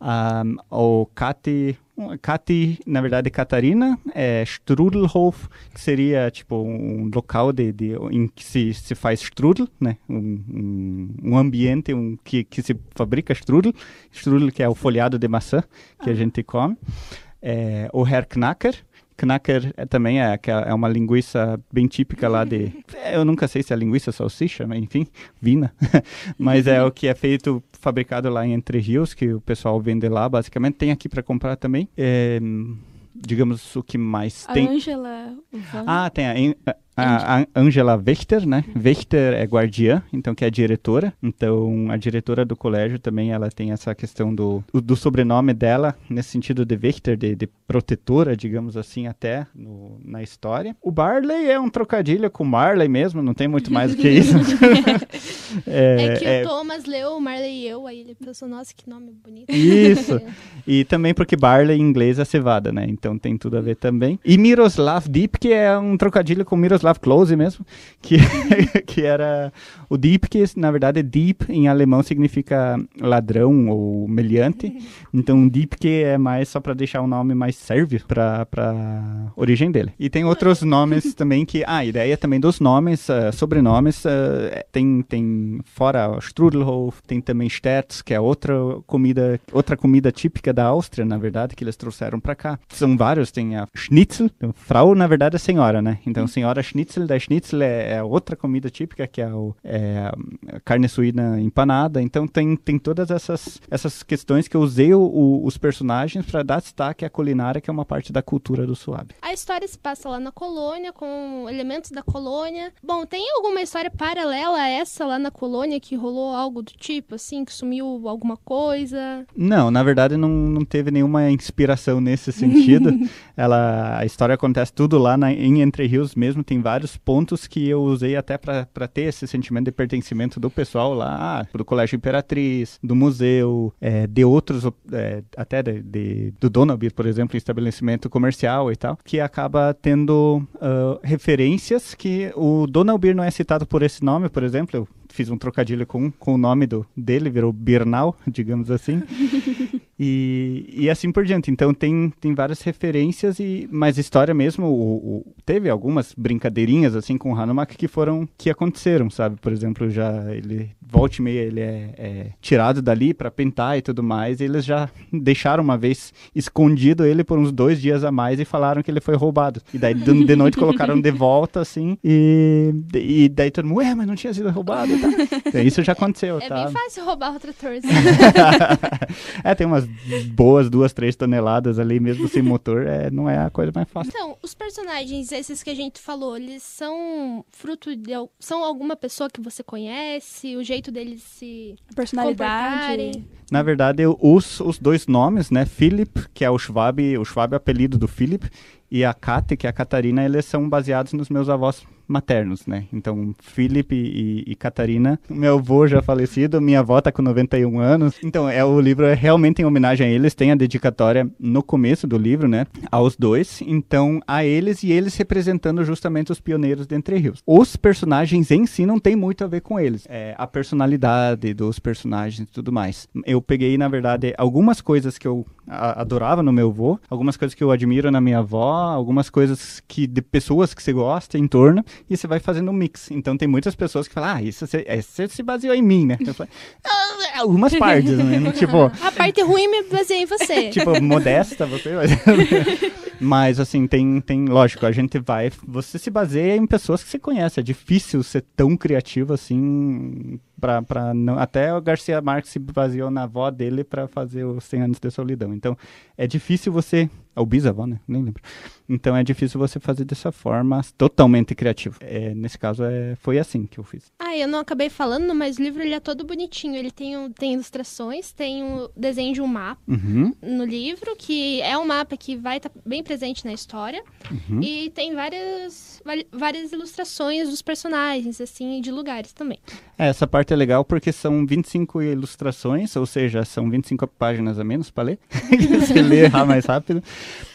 Um, o Kati, Kati, na verdade Catarina, é Strudelhof, que seria tipo um local de, de, em que se, se faz strudel, né, um, um, um ambiente um, que, que se fabrica strudel, strudel que é o folhado de maçã que a gente come. É, o Herr Knacker. É, também é, que é uma linguiça bem típica lá de. é, *laughs* Eu nunca sei se é linguiça salsicha, mas enfim, vina. *laughs* mas é o que é feito, fabricado lá em Entre Rios, que o pessoal vende lá, basicamente. Tem aqui para comprar também. É, digamos o que mais A tem. Angela. Ah, tem a, a, a Angela Wächter, né? Wächter é guardiã, então que é a diretora. Então a diretora do colégio também ela tem essa questão do, do sobrenome dela nesse sentido de Wächter, de, de protetora, digamos assim, até no- na história. O Barley é um trocadilho com Marley mesmo, não tem muito mais do que isso. *laughs* É, que é- o Thomas leu o Marley e eu, aí ele pensou, nossa, que nome bonito. Isso. *laughs* E também porque Barley em inglês é cevada, né? Então tem tudo a ver também. E Miroslav Deep, que é um trocadilho com Miroslav Miroslav Klose mesmo, que, *laughs* que era o Deep, que na verdade Deep em alemão significa ladrão ou meliante. Então Deep que é mais só para deixar o nome mais serve para origem dele. E tem outros nomes *laughs* também que ah, a ideia também dos nomes, uh, sobrenomes, uh, tem tem fora Strudelhof, tem também Sterz, que é outra comida, outra comida típica da Áustria, na verdade, que eles trouxeram para cá. São vários, tem a Schnitzel, então, Frau na verdade é senhora, né? Então senhora Schnitzel, da Schnitzel é, é outra comida típica que é, o, é carne suína empanada. Então tem, tem todas essas, essas questões que eu usei o, o, os personagens para dar destaque à culinária, que é uma parte da cultura do suave. A história se passa lá na colônia, com elementos da colônia. Bom, tem alguma história paralela a essa lá na colônia que rolou algo do tipo, assim, que sumiu alguma coisa? Não, na verdade não, não teve nenhuma inspiração nesse sentido. *laughs* Ela, a história acontece tudo lá na, em Entre Rios mesmo, tem vários pontos que eu usei até para ter esse sentimento de pertencimento do pessoal lá, do Colégio Imperatriz, do museu, é, de outros, é, até de, de, do Donalby, por exemplo, estabelecimento comercial e tal, que acaba tendo uh, referências que o Donalby não é citado por esse nome, por exemplo, eu fiz um trocadilho com, com o nome do, dele, virou Birnal, *laughs* digamos assim. E, e assim por diante. Então tem, tem várias referências, e mas história mesmo, o, o, teve algumas brincadeirinhas assim com o Hanumak que foram, que aconteceram, sabe? Por exemplo, já ele, volta e meia, ele é, é tirado dali para pintar e tudo mais, e eles já deixaram uma vez escondido ele por uns dois dias a mais e falaram que ele foi roubado. E daí de, de noite colocaram de volta, assim, e, e daí todo mundo, ué, mas não tinha sido roubado, tá? Então, isso já aconteceu, é tá? bem fácil roubar o trator. *laughs* é, tem umas boas duas, três toneladas ali, mesmo sem motor, é, não é a coisa mais fácil. Então, os personagens, esses que a gente falou, eles são fruto de. são alguma pessoa que você conhece, o jeito deles se. Personalidade. Na verdade, os, os dois nomes, né? Philip, que é o Schwab, o Schwab é o apelido do Philip, e a Kate, que é a Catarina, eles são baseados nos meus avós maternos, né? Então, Felipe e, e Catarina, meu avô já falecido, minha avó tá com 91 anos. Então, é o livro é realmente em homenagem a eles, tem a dedicatória no começo do livro, né? Aos dois. Então, a eles e eles representando justamente os pioneiros de Entre Rios. Os personagens em si não tem muito a ver com eles. É, a personalidade dos personagens e tudo mais. Eu peguei, na verdade, algumas coisas que eu adorava no meu avô, algumas coisas que eu admiro na minha avó, algumas coisas que de pessoas que você gosta em torno, e você vai fazendo um mix. Então tem muitas pessoas que falam, ah, isso você, é, você se baseou em mim, né? Eu falo, ah, algumas partes, né? *laughs* tipo, a parte ruim me baseia em você. *laughs* tipo, modesta você, *laughs* mas... assim, tem, tem, lógico, a gente vai, você se baseia em pessoas que você conhece, é difícil ser tão criativo assim pra não, até o Garcia Marques se baseou na avó dele para fazer os 100 anos de solidão. Então, é difícil você ou bisavó, né? Nem lembro. Então é difícil você fazer dessa forma totalmente criativo. É, nesse caso é, foi assim que eu fiz. Ah, eu não acabei falando, mas o livro ele é todo bonitinho. Ele tem, um, tem ilustrações, tem o um desenho de um mapa uhum. no livro, que é um mapa que vai estar tá bem presente na história. Uhum. E tem várias, várias ilustrações dos personagens, assim, de lugares também. É, essa parte é legal porque são 25 ilustrações, ou seja, são 25 páginas a menos para ler. *laughs* você lê mais rápido.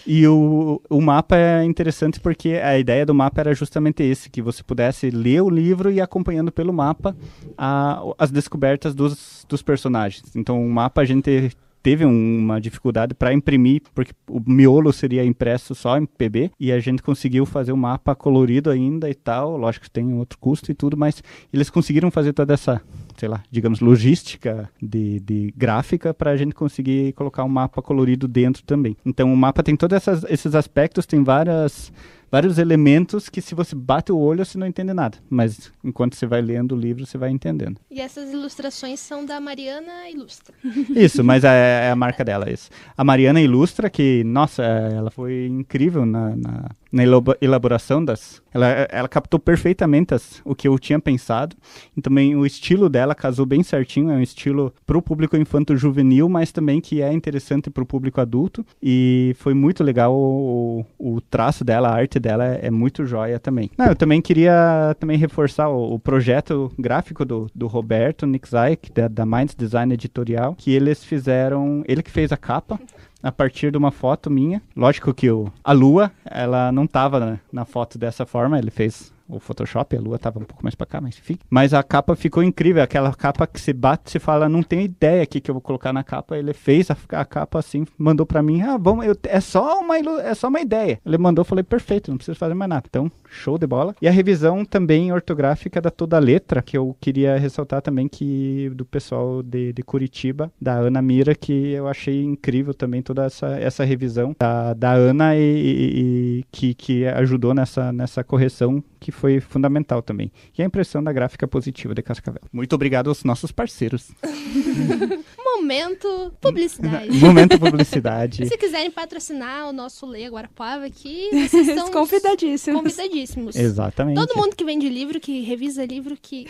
E o, o mapa é interessante porque a ideia do mapa era justamente esse, que você pudesse ler o livro e acompanhando pelo mapa a, as descobertas dos, dos personagens. Então o mapa a gente teve uma dificuldade para imprimir, porque o miolo seria impresso só em PB, e a gente conseguiu fazer o mapa colorido ainda e tal, lógico que tem outro custo e tudo, mas eles conseguiram fazer toda essa, sei lá, digamos, logística de, de gráfica para a gente conseguir colocar um mapa colorido dentro também. Então o mapa tem todos esses aspectos, tem várias vários elementos que se você bate o olho você não entende nada, mas enquanto você vai lendo o livro você vai entendendo. E essas ilustrações são da Mariana Ilustra. *laughs* Isso, mas é, é a marca dela isso. A Mariana Ilustra que, nossa, ela foi incrível na, na na elaboração das. Ela, ela captou perfeitamente as, o que eu tinha pensado. E também o estilo dela casou bem certinho. É um estilo para o público infanto-juvenil, mas também que é interessante para o público adulto. E foi muito legal o, o, traço dela, a arte dela é, é muito jóia também. Não, eu também queria também reforçar o, o projeto gráfico do, do Roberto Nixaik, da, da Minds Design Editorial, que eles fizeram. Ele que fez a capa a partir de uma foto minha. Lógico que o, a lua, ela não estava na, na, foto dessa forma, ele fez o Photoshop, a lua tava um pouco mais para cá, mas enfim. Mas a capa ficou incrível, aquela capa que se bate, se fala, não tem ideia aqui que eu vou colocar na capa. Ele fez a, a capa assim, mandou para mim, ah, bom, eu, é só uma é só uma ideia. Ele mandou, falei, perfeito, não preciso fazer mais nada. Então, show de bola. E a revisão também ortográfica da toda a letra, que eu queria ressaltar também que do pessoal de, de Curitiba, da Ana Mira, que eu achei incrível também toda essa, essa revisão da, da Ana e, e, e que, que ajudou nessa, nessa correção que foi fundamental também. E a impressão da gráfica positiva de Cascavel. Muito obrigado aos nossos parceiros. *laughs* Momento publicidade. *laughs* Momento publicidade. Se quiserem patrocinar o nosso Leia Guarapuava aqui, *laughs* vocês estão convidadíssimos. convidadíssimos. Exatamente. Todo mundo que vende livro, que revisa livro, que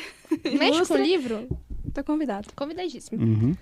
mexe com livro, tá convidado. Convidadíssimo. Uhum.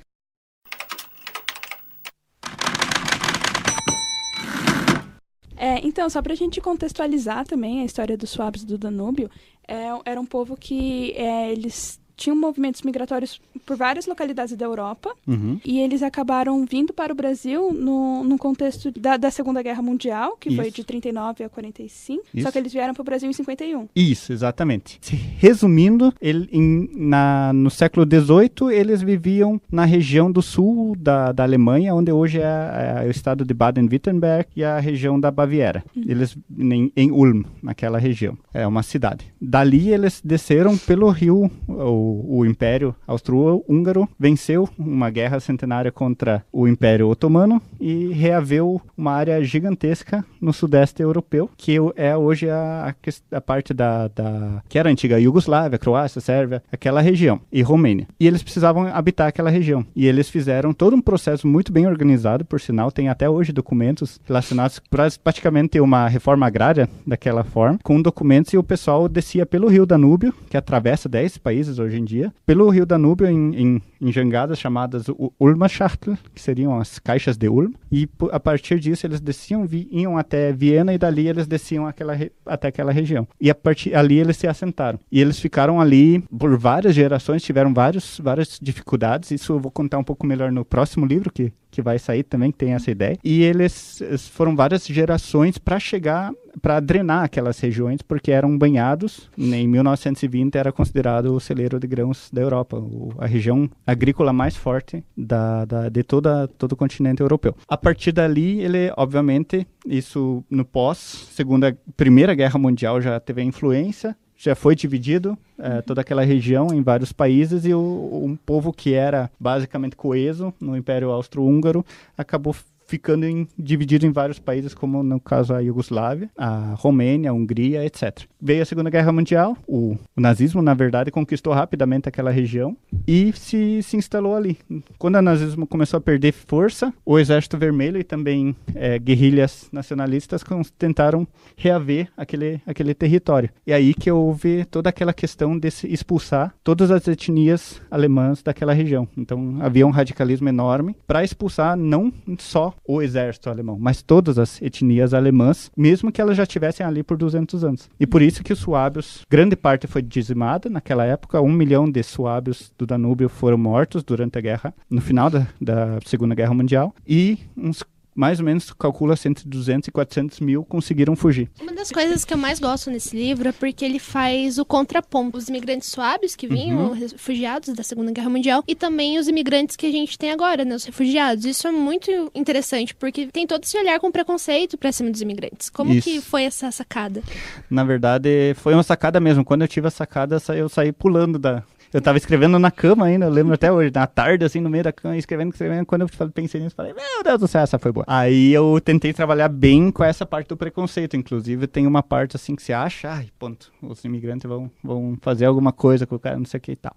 É, então, só para a gente contextualizar também a história dos suabes do Danúbio, é, era um povo que é, eles tinham movimentos migratórios por várias localidades da Europa uhum. e eles acabaram vindo para o Brasil no, no contexto da, da, Segunda Guerra Mundial, que Isso. foi de 39 a 45, Isso. só que eles vieram para o Brasil em 51. Isso, exatamente. Resumindo, ele, em, na, no século XVIII, eles viviam na região do sul da, da Alemanha, onde hoje é, é o estado de Baden-Württemberg e a região da Baviera. Uhum. Eles em, em Ulm, naquela região. É uma cidade. Dali eles desceram pelo rio, o o, Império Austro-Húngaro venceu uma guerra centenária contra o Império Otomano e reaveu uma área gigantesca no sudeste europeu, que é hoje a, a parte da, da, que era antiga Iugoslávia, Croácia, Sérvia, aquela região, e Romênia. E eles precisavam habitar aquela região. E eles fizeram todo um processo muito bem organizado, por sinal, tem até hoje documentos relacionados praticamente uma reforma agrária daquela forma, com documentos e o pessoal descia pelo rio Danúbio, que atravessa 10 países hoje em dia, pelo rio Danúbio em, em, em jangadas chamadas Ulmerschachtel, que seriam as caixas de Ulm, e a partir disso eles desciam, iam até Viena e dali eles desciam aquela, até aquela região. E a partir ali eles se assentaram. E eles ficaram ali por várias gerações, tiveram vários, várias dificuldades, isso eu vou contar um pouco melhor no próximo livro, que que vai sair também, tem essa ideia. E eles foram várias gerações para chegar, para drenar aquelas regiões, porque eram banhados. Em 1920 era considerado o celeiro de grãos da Europa, o, a região agrícola mais forte da, da, de toda, todo o continente europeu. A partir dali, ele, obviamente, isso no pós Segunda, Primeira Guerra Mundial já teve a influência já foi dividido é, toda aquela região em vários países e o, um povo que era basicamente coeso no Império Austro-Húngaro acabou ficando em, dividido em vários países, como no caso a Iugoslávia, a Romênia, a Hungria, etc. Veio a Segunda Guerra Mundial, o, o nazismo, na verdade, conquistou rapidamente aquela região e se, se instalou ali. Quando o nazismo começou a perder força, o Exército Vermelho e também é, guerrilhas nacionalistas tentaram reaver aquele, aquele território. E aí que houve toda aquela questão de expulsar todas as etnias alemãs daquela região. Então havia um radicalismo enorme para expulsar não só o exército alemão, mas todas as etnias alemãs, mesmo que elas já estivessem ali por 200 anos. E por isso que os suábios, grande parte foi dizimada naquela época, um milhão de suábios do Danúbio foram mortos durante a guerra, no final da, da Segunda Guerra Mundial, e uns mais ou menos calcula entre 200 e 400 mil conseguiram fugir. Uma das coisas que eu mais gosto nesse livro é porque ele faz o contraponto. Os imigrantes suaves que vinham, uhum. refugiados da Segunda Guerra Mundial, e também os imigrantes que a gente tem agora, né, os refugiados. Isso é muito interessante, porque tem todo esse olhar com preconceito para cima dos imigrantes. Como Isso. que foi essa sacada? Na verdade, foi uma sacada mesmo. Quando eu tive a sacada, eu saí pulando da, eu tava escrevendo na cama ainda, eu lembro até hoje, na tarde, assim, no meio da cama, escrevendo, escrevendo. Quando eu pensei nisso, falei, meu Deus do céu, essa foi boa. Aí eu tentei trabalhar bem com essa parte do preconceito. Inclusive, tem uma parte assim que se acha, ai, ponto, os imigrantes vão, vão fazer alguma coisa com o cara, não sei o que e tal.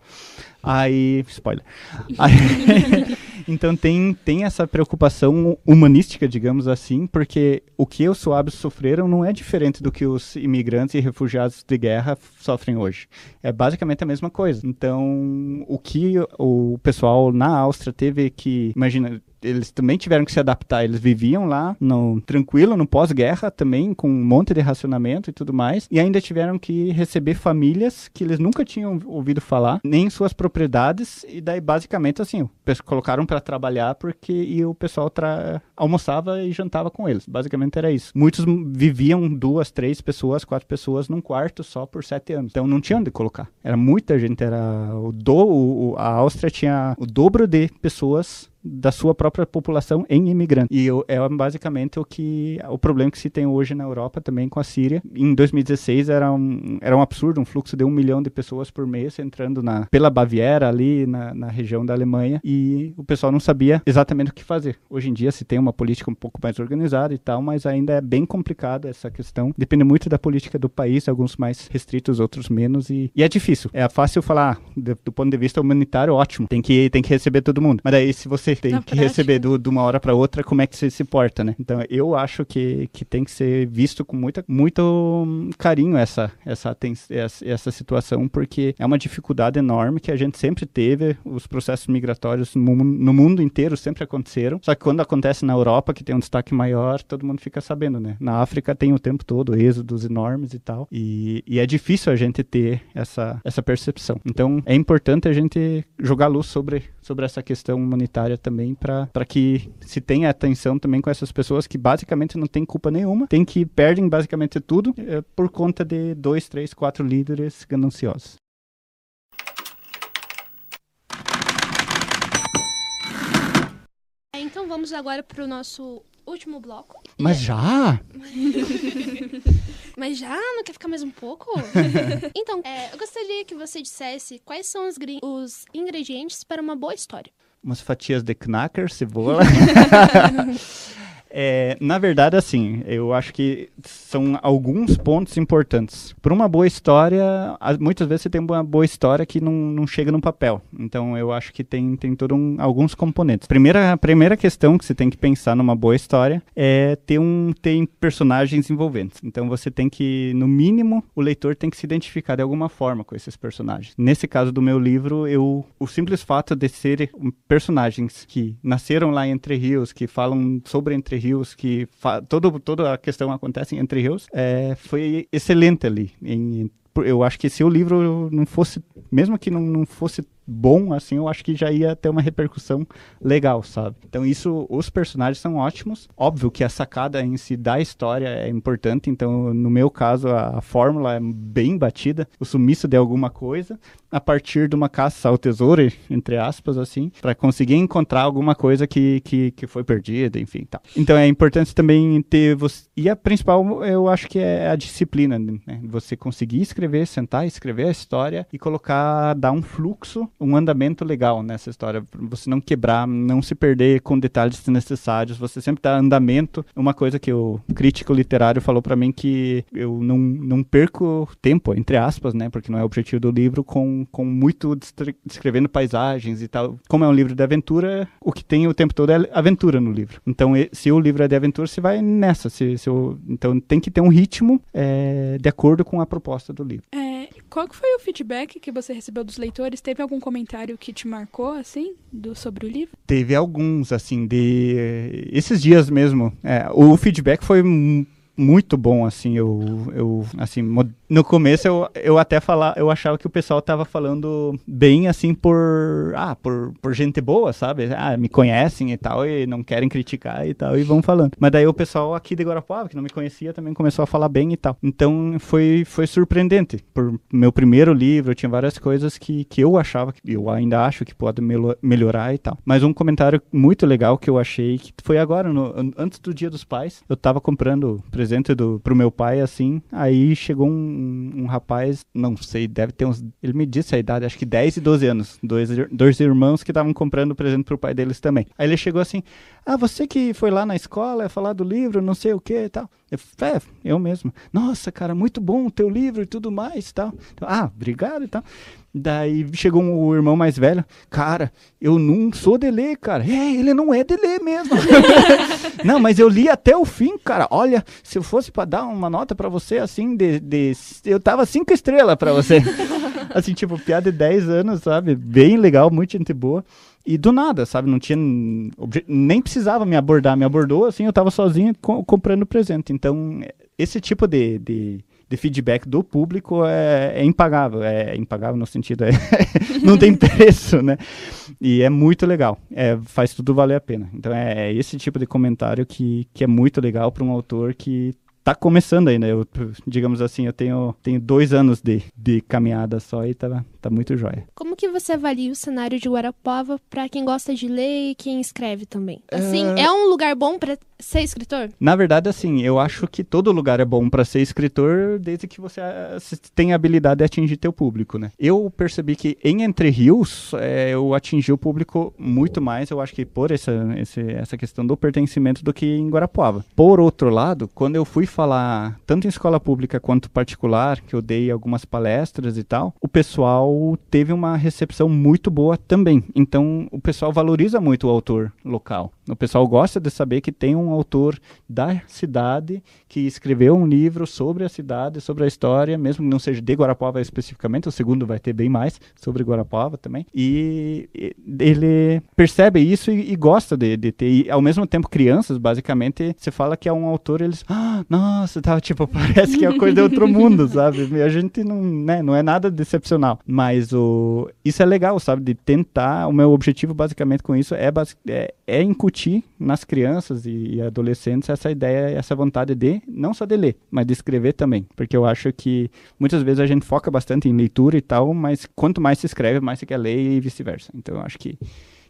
Aí, spoiler. Aí, *laughs* então tem, tem essa preocupação humanística, digamos assim, porque o que os suábios sofreram não é diferente do que os imigrantes e refugiados de guerra sofrem hoje. É basicamente a mesma coisa. Então, o que o pessoal na Áustria teve que, imagina, eles também tiveram que se adaptar. Eles viviam lá no tranquilo, no pós-guerra também, com um monte de racionamento e tudo mais, e ainda tiveram que receber famílias que eles nunca tinham ouvido falar, nem suas propriedades, e daí basicamente assim, colocaram para trabalhar porque e o pessoal almoçava e jantava com eles. Basicamente era isso. Muitos viviam duas, três pessoas, quatro pessoas num quarto só por sete anos. Então não tinha onde colocar. Era muita gente, era o do o, a Áustria tinha o dobro de pessoas da sua própria população em imigrantes. E é basicamente o que o problema que se tem hoje na Europa também com a Síria. Em 2016 era um, era um absurdo, um fluxo de um milhão de pessoas por mês entrando na, pela Baviera, ali na, na região da Alemanha, e o pessoal não sabia exatamente o que fazer. Hoje em dia se tem uma política um pouco mais organizada e tal, mas ainda é bem complicado essa questão. Depende muito da política do país, alguns mais restritos, outros menos, e, e é difícil. É fácil falar, do, do ponto de vista humanitário, ótimo, tem que, tem que receber todo mundo. Mas daí, se você tem Na que prática. receber do, de uma hora para outra, como é que você se porta, né? Então, eu acho que, que tem que ser visto com muita, muito carinho essa, essa, essa, essa situação, porque é uma dificuldade enorme que a gente sempre teve, os processos migratórios no, no mundo inteiro sempre aconteceram, só que quando acontece na Europa, que tem um destaque maior, todo mundo fica sabendo, né? Na África tem o tempo todo êxodos enormes e tal, e, e é difícil a gente ter essa, essa percepção. Então, é importante a gente jogar luz sobre, sobre essa questão humanitária também, para que se tenha atenção também com essas pessoas que basicamente não têm culpa nenhuma, tem que perdem basicamente tudo é, por conta de dois, três, quatro líderes gananciosos. Então vamos agora para o nosso último bloco. Mas já? *laughs* Mas já? Não quer ficar mais um pouco? *laughs* então, é, eu gostaria que você dissesse quais são os, os ingredientes para uma boa história. Umas fatias de knacker, cebola. *laughs* *laughs* É, na verdade, assim, eu acho que são alguns pontos importantes. Para uma boa história, muitas vezes você tem uma boa história que não, não chega no papel. Então, eu acho que tem, tem todo um, alguns componentes. Primeira, a primeira questão que você tem que pensar numa boa história é ter, um, ter personagens envolventes. Então, você tem que, no mínimo, o leitor tem que se identificar de alguma forma com esses personagens. Nesse caso do meu livro, eu, o simples fato de serem personagens que nasceram lá em Entre Rios, que falam sobre Entre Rios, rios, que todo, toda a questão acontece entre rios, é, foi excelente ali. Em, eu acho que se o livro não fosse, mesmo que não, não fosse bom, assim, eu acho que já ia ter uma repercussão legal, sabe? Então isso, os personagens são ótimos. Óbvio que a sacada em si da história é importante, então no meu caso a, a fórmula é bem batida, o sumiço de alguma coisa, a partir de uma caça ao tesouro, entre aspas, assim, para conseguir encontrar alguma coisa que, que, que foi perdida, enfim, tá. Então é importante também ter você, e a principal eu acho que é a disciplina, né? Você conseguir escrever, sentar, escrever a história e colocar, dar um fluxo um andamento legal nessa história, você não quebrar, não se perder com detalhes desnecessários, você sempre dá andamento. Uma coisa que o crítico literário falou para mim que eu não, não perco tempo, entre aspas, né, porque não é o objetivo do livro, com, com muito descrevendo paisagens e tal. Como é um livro de aventura, o que tem o tempo todo é aventura no livro. Então, se o livro é de aventura, você vai nessa. Se, se eu, então, tem que ter um ritmo é, de acordo com a proposta do livro. É, qual que foi o feedback que você recebeu dos leitores? Teve algum comentário que te marcou, assim, do, sobre o livro? Teve alguns, assim, de... Esses dias mesmo. É, o feedback foi muito bom, assim, eu, eu assim, no começo eu, eu até falar, eu achava que o pessoal tava falando bem, assim, por, ah, por, por gente boa, sabe? Ah, me conhecem e tal, e não querem criticar e tal, e vão falando. Mas daí o pessoal aqui de Guarapuava, que não me conhecia, também começou a falar bem e tal. Então foi, foi surpreendente. Por meu primeiro livro, tinha várias coisas que, que eu achava, que eu ainda acho que pode melhorar e tal. Mas um comentário muito legal que eu achei, que foi agora, no, antes do Dia dos Pais, eu tava comprando presente do, pro meu pai, assim, aí chegou um, um rapaz, não sei, deve ter uns, ele me disse a idade, acho que 10 e 12 anos, dois, dois irmãos que estavam comprando presente pro pai deles também. Aí ele chegou assim, ah, você que foi lá na escola falar do livro, não sei o que e tal. Eu, é, eu mesmo. Nossa, cara, muito bom o teu livro e tudo mais tal. Então, ah, obrigado e tal. Daí chegou um, o irmão mais velho. Cara, eu não sou de ler, cara. É, ele não é de ler mesmo. *laughs* não, mas eu li até o fim, cara. Olha, se eu fosse para dar uma nota para você, assim, de, de, eu tava cinco estrelas para você. *laughs* assim, tipo, piada de 10 anos, sabe? Bem legal, muito gente boa. e do nada, sabe? Não tinha. Nem precisava me abordar, me abordou, assim, eu tava sozinho co comprando presente. Então, esse tipo de, de, de feedback do público é, é, impagável. É impagável no sentido, é *laughs* não tem preço, né? E é muito legal. É, faz tudo valer a pena. Então, é, é esse tipo de comentário que, que é muito legal para um autor que tá começando ainda. Eu, digamos assim, eu tenho, tenho dois anos de, de caminhada só e tá, tá muito jóia. Como que você avalia o cenário de Guarapava para quem gosta de ler e quem escreve também? Assim, uh... é um lugar bom para ser escritor? Na verdade, assim, eu acho que todo lugar é bom para ser escritor desde que você tenha habilidade de atingir teu público, né? Eu percebi que em Entre Rios é, eu atingi o público muito mais, eu acho que por essa, esse, essa questão do pertencimento do que em Guarapuava. Por outro lado, quando eu fui falar tanto em escola pública quanto particular, que eu dei algumas palestras e tal, o pessoal teve uma recepção muito boa também. Então, o pessoal valoriza muito o autor local. O pessoal gosta de saber que tem um autor da cidade que escreveu um livro sobre a cidade, sobre a história, mesmo que não seja de Guarapuava especificamente, o segundo vai ter bem mais sobre Guarapuava também. E ele percebe isso e, e gosta de, de, ter. E, ao mesmo tempo, crianças, basicamente, você fala que é um autor, eles, ah, nossa, tá, *laughs* tipo, parece que é coisa de outro mundo, *laughs* sabe? E a gente não, né, não é nada decepcional. Mas o, isso é legal, sabe? De tentar, o meu objetivo basicamente com isso é, é, é incutir incutir nas crianças e, e, adolescentes essa ideia, essa vontade de, não só de ler, mas de escrever também. Porque eu acho que muitas vezes a gente foca bastante em leitura e tal, mas quanto mais se escreve, mais se quer ler e vice-versa. Então eu acho que,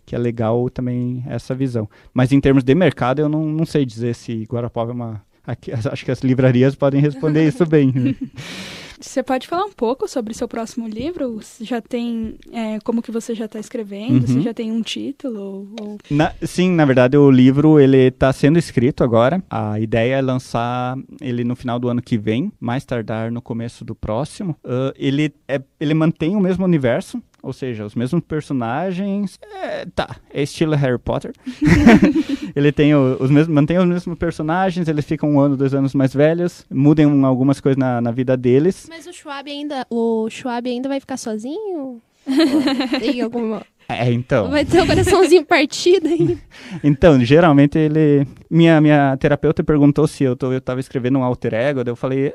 que é legal também essa visão. Mas em termos de mercado, eu não, não sei dizer se Guarapava é uma. Aqui, *laughs* acho que as livrarias podem responder isso bem. *laughs* Você pode falar um pouco sobre seu próximo livro? Já tem é, como que você já está escrevendo? Uhum. Você já tem um título? Ou... Na, sim, na verdade o livro ele está sendo escrito agora. A ideia é lançar ele no final do ano que vem, mais tardar no começo do próximo. Uh, ele é, ele mantém o mesmo universo. Ou seja, os mesmos personagens. É, tá, é estilo Harry Potter. *laughs* *laughs* ele tem o, os mesmos, mantém os mesmos personagens, eles ficam um ano, dois anos mais velhos, mudam algumas coisas na, na vida deles. Mas o Schwab ainda. O Schwab ainda vai ficar sozinho? *laughs* tem alguma. É, então. Vai ter o um coraçãozinho partido aí. então, geralmente ele. Minha, minha terapeuta perguntou se eu, tô, eu tava escrevendo um alter ego, daí eu falei.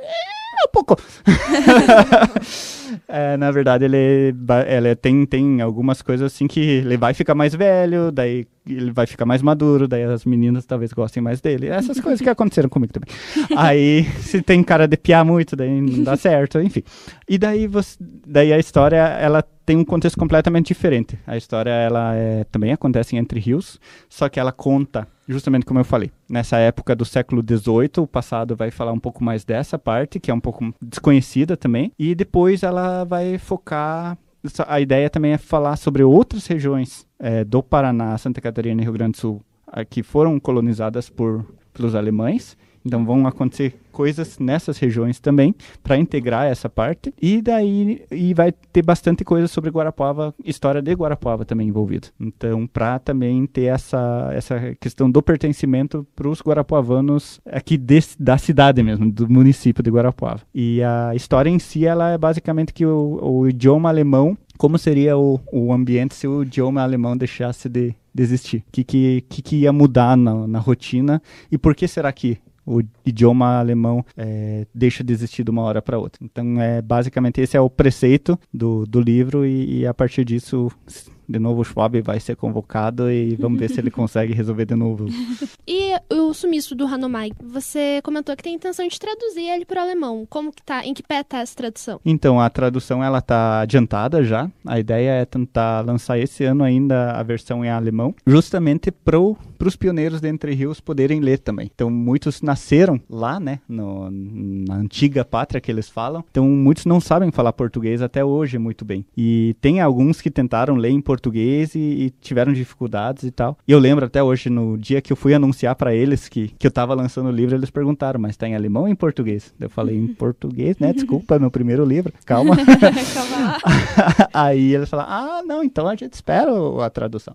Um pouco. *laughs* É, na verdade, ele, ele tem, tem algumas coisas assim que ele vai ficar mais velho, daí ele vai ficar mais maduro, daí as meninas talvez gostem mais dele. Essas *laughs* coisas que aconteceram comigo também. Aí, *laughs* se tem cara de piar muito, daí não dá certo, enfim. E daí, você, daí a história, ela tem um contexto completamente diferente. A história, ela é, também acontece em Entre Rios, só que ela conta justamente como eu falei, nessa época do século XVIII, o passado vai falar um pouco mais dessa parte, que é um pouco desconhecida também, e depois ela vai focar. A ideia também é falar sobre outras regiões é, do Paraná, Santa Catarina e Rio Grande do Sul que foram colonizadas por, pelos alemães então vão acontecer coisas nessas regiões também para integrar essa parte e daí e vai ter bastante coisa sobre Guarapuava, história de Guarapuava também envolvida. Então para também ter essa essa questão do pertencimento para os guarapuavanos aqui da cidade mesmo, do município de Guarapuava. E a história em si ela é basicamente que o, o idioma alemão como seria o, o ambiente se o idioma alemão deixasse de, de existir? O que, que, que, ia mudar na, na rotina? E por que será que o idioma alemão é, deixa de existir de uma hora para outra. Então, é, basicamente, esse é o preceito do, do livro, e, e a partir disso de novo o Schwab vai ser convocado e vamos ver se ele *laughs* consegue resolver de novo. E o sumiço do Hanomai, você comentou que tem intenção de traduzir ele para o alemão. Como que tá? Em que pé tá essa tradução? Então, a tradução ela tá adiantada já. A ideia é tentar lançar esse ano ainda a versão em alemão, justamente pro para os pioneiros de Entre Rios poderem ler também. Então, muitos nasceram lá, né, no, na antiga pátria que eles falam. Então, muitos não sabem falar português até hoje muito bem. E tem alguns que tentaram ler em português português e, e, tiveram dificuldades e tal. E eu lembro até hoje, no dia que eu fui anunciar para eles que, que eu tava lançando o livro, eles perguntaram, mas tá em alemão ou em português? Eu falei, em *laughs* português, né? Desculpa, é meu primeiro livro, *laughs* calma. calma *laughs* Aí eles falaram, ah, não, então a gente espera a tradução.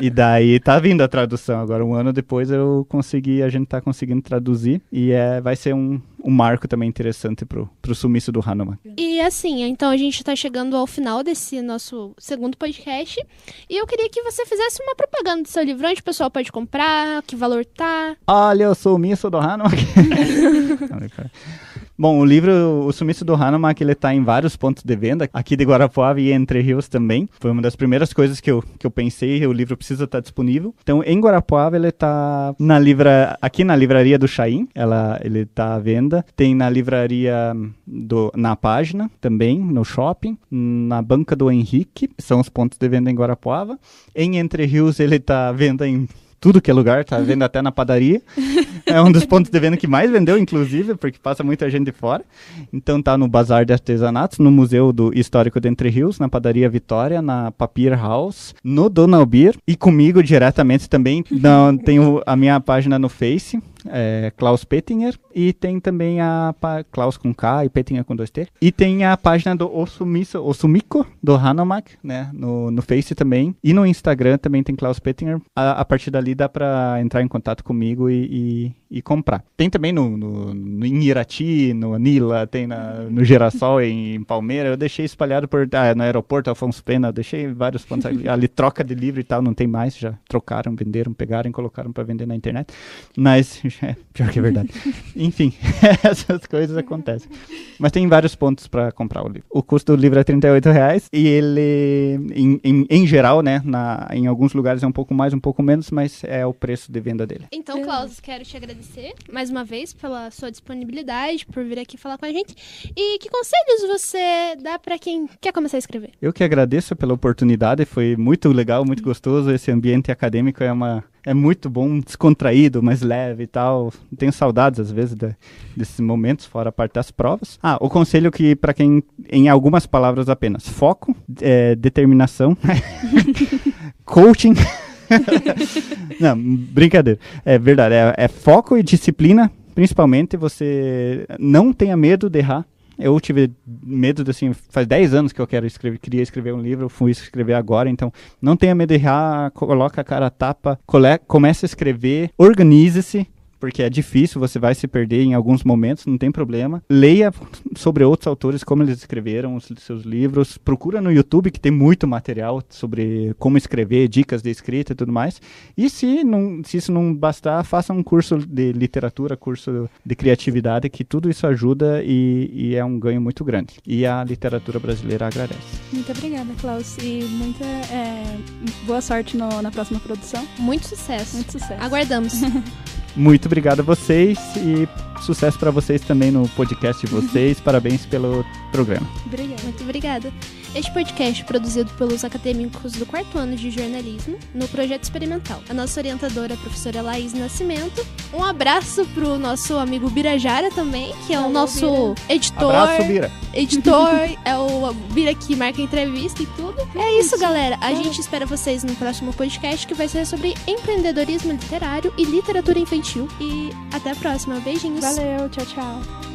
e daí tá vindo a tradução. Agora, um ano depois eu consegui, a gente tá conseguindo traduzir e é, vai ser um, um marco também interessante pro, pro sumiço do Hanuman. E assim, então a gente tá chegando ao final desse nosso segundo podcast. E eu queria que você fizesse uma propaganda do seu livro, onde o pessoal pode comprar, que valor tá. Olha, o sumiço do Hanuman. *laughs* Bom, o livro O Sumiço do Hanuman, ele está em vários pontos de venda, aqui de Guarapuava e Entre Rios também. Foi uma das primeiras coisas que eu, que eu pensei, o livro precisa estar tá disponível. Então, em Guarapuava, ele está na livra, aqui na livraria do Chaim, ela, ele está à venda. Tem na livraria do, na página também, no shopping, na banca do Henrique, são os pontos de venda em Guarapuava. Em Entre Rios, ele está à venda em tudo que é lugar, tá vendo até na padaria. É um dos pontos de venda que mais vendeu, inclusive, porque passa muita gente de fora. Então tá no Bazar de Artesanatos, no Museu do Histórico de Entre Rios, na Padaria Vitória, na Papier House, no Donald Beer e comigo diretamente também. Não, tenho a minha página no Face, é, Klaus Pettinger, e tem também a Klaus com K e Pettinger com dois T. E tem a página do Osumiso, Osumiko, do Hanomak, né, no, no Face também. E no Instagram também tem Klaus Pettinger. A, a partir dali dá para entrar em contato comigo e, e, e comprar. Tem também no, no, no, Irati, no Anila, tem na, no Girassol, *laughs* em, em Palmeira. Eu deixei espalhado por, ah, no aeroporto Afonso Pena, eu deixei vários pontos ali, ali, troca de livro e tal, não tem mais, já trocaram, venderam, pegaram, colocaram para vender na internet. Mas *laughs* é, pior que é verdade. Enfim, *laughs* essas coisas acontecem. Mas tem vários pontos para comprar o livro. O custo do livro é 38 reais e ele, em, em, em, geral, né, na, em alguns lugares é um pouco mais, um pouco menos, mas é o preço de venda dele. Então, Klaus, quero te agradecer mais uma vez pela sua disponibilidade, por vir aqui falar com a gente. E que conselhos você dá para quem quer começar a escrever? Eu que agradeço pela oportunidade, foi muito legal, muito gostoso. Esse ambiente acadêmico é uma é muito bom, descontraído, mais leve e tal. Tenho saudades, às vezes, de, desses momentos, fora a parte das provas. Ah, o conselho que, para quem, em algumas palavras apenas, foco, é, determinação, *laughs* coaching. *laughs* Não, brincadeira. É verdade, é, é foco e disciplina, principalmente. Você não tenha medo de errar eu tive medo de, assim, faz 10 anos que eu quero escrever, queria escrever um livro, fui escrever agora, então não tenha medo de errar, coloca a cara a tapa, comece a escrever, organize-se, porque é difícil, você vai se perder em alguns momentos, não tem problema. Leia sobre outros autores, como eles escreveram os seus livros. Procura no YouTube, que tem muito material sobre como escrever, dicas de escrita e tudo mais. E se, não, se isso não bastar, faça um curso de literatura, curso de criatividade, que tudo isso ajuda e, e é um ganho muito grande. E a literatura brasileira agradece. Muito obrigada, Klaus. E muita é, boa sorte no, na próxima produção. Muito sucesso. Muito sucesso. Aguardamos. *laughs* Muito obrigado a vocês e sucesso para vocês também no podcast de *laughs* vocês. Parabéns pelo programa. Obrigada. Muito obrigada. Este podcast é produzido pelos acadêmicos do quarto ano de jornalismo no projeto experimental. A nossa orientadora é a professora Laís Nascimento. Um abraço pro nosso amigo Birajara também, que é o nosso Bira. editor. Abraço, Bira. Editor, é o Bira que marca entrevista e tudo. É isso, galera. A gente espera vocês no próximo podcast que vai ser sobre empreendedorismo literário e literatura infantil. E até a próxima. Beijinhos. Valeu, tchau, tchau.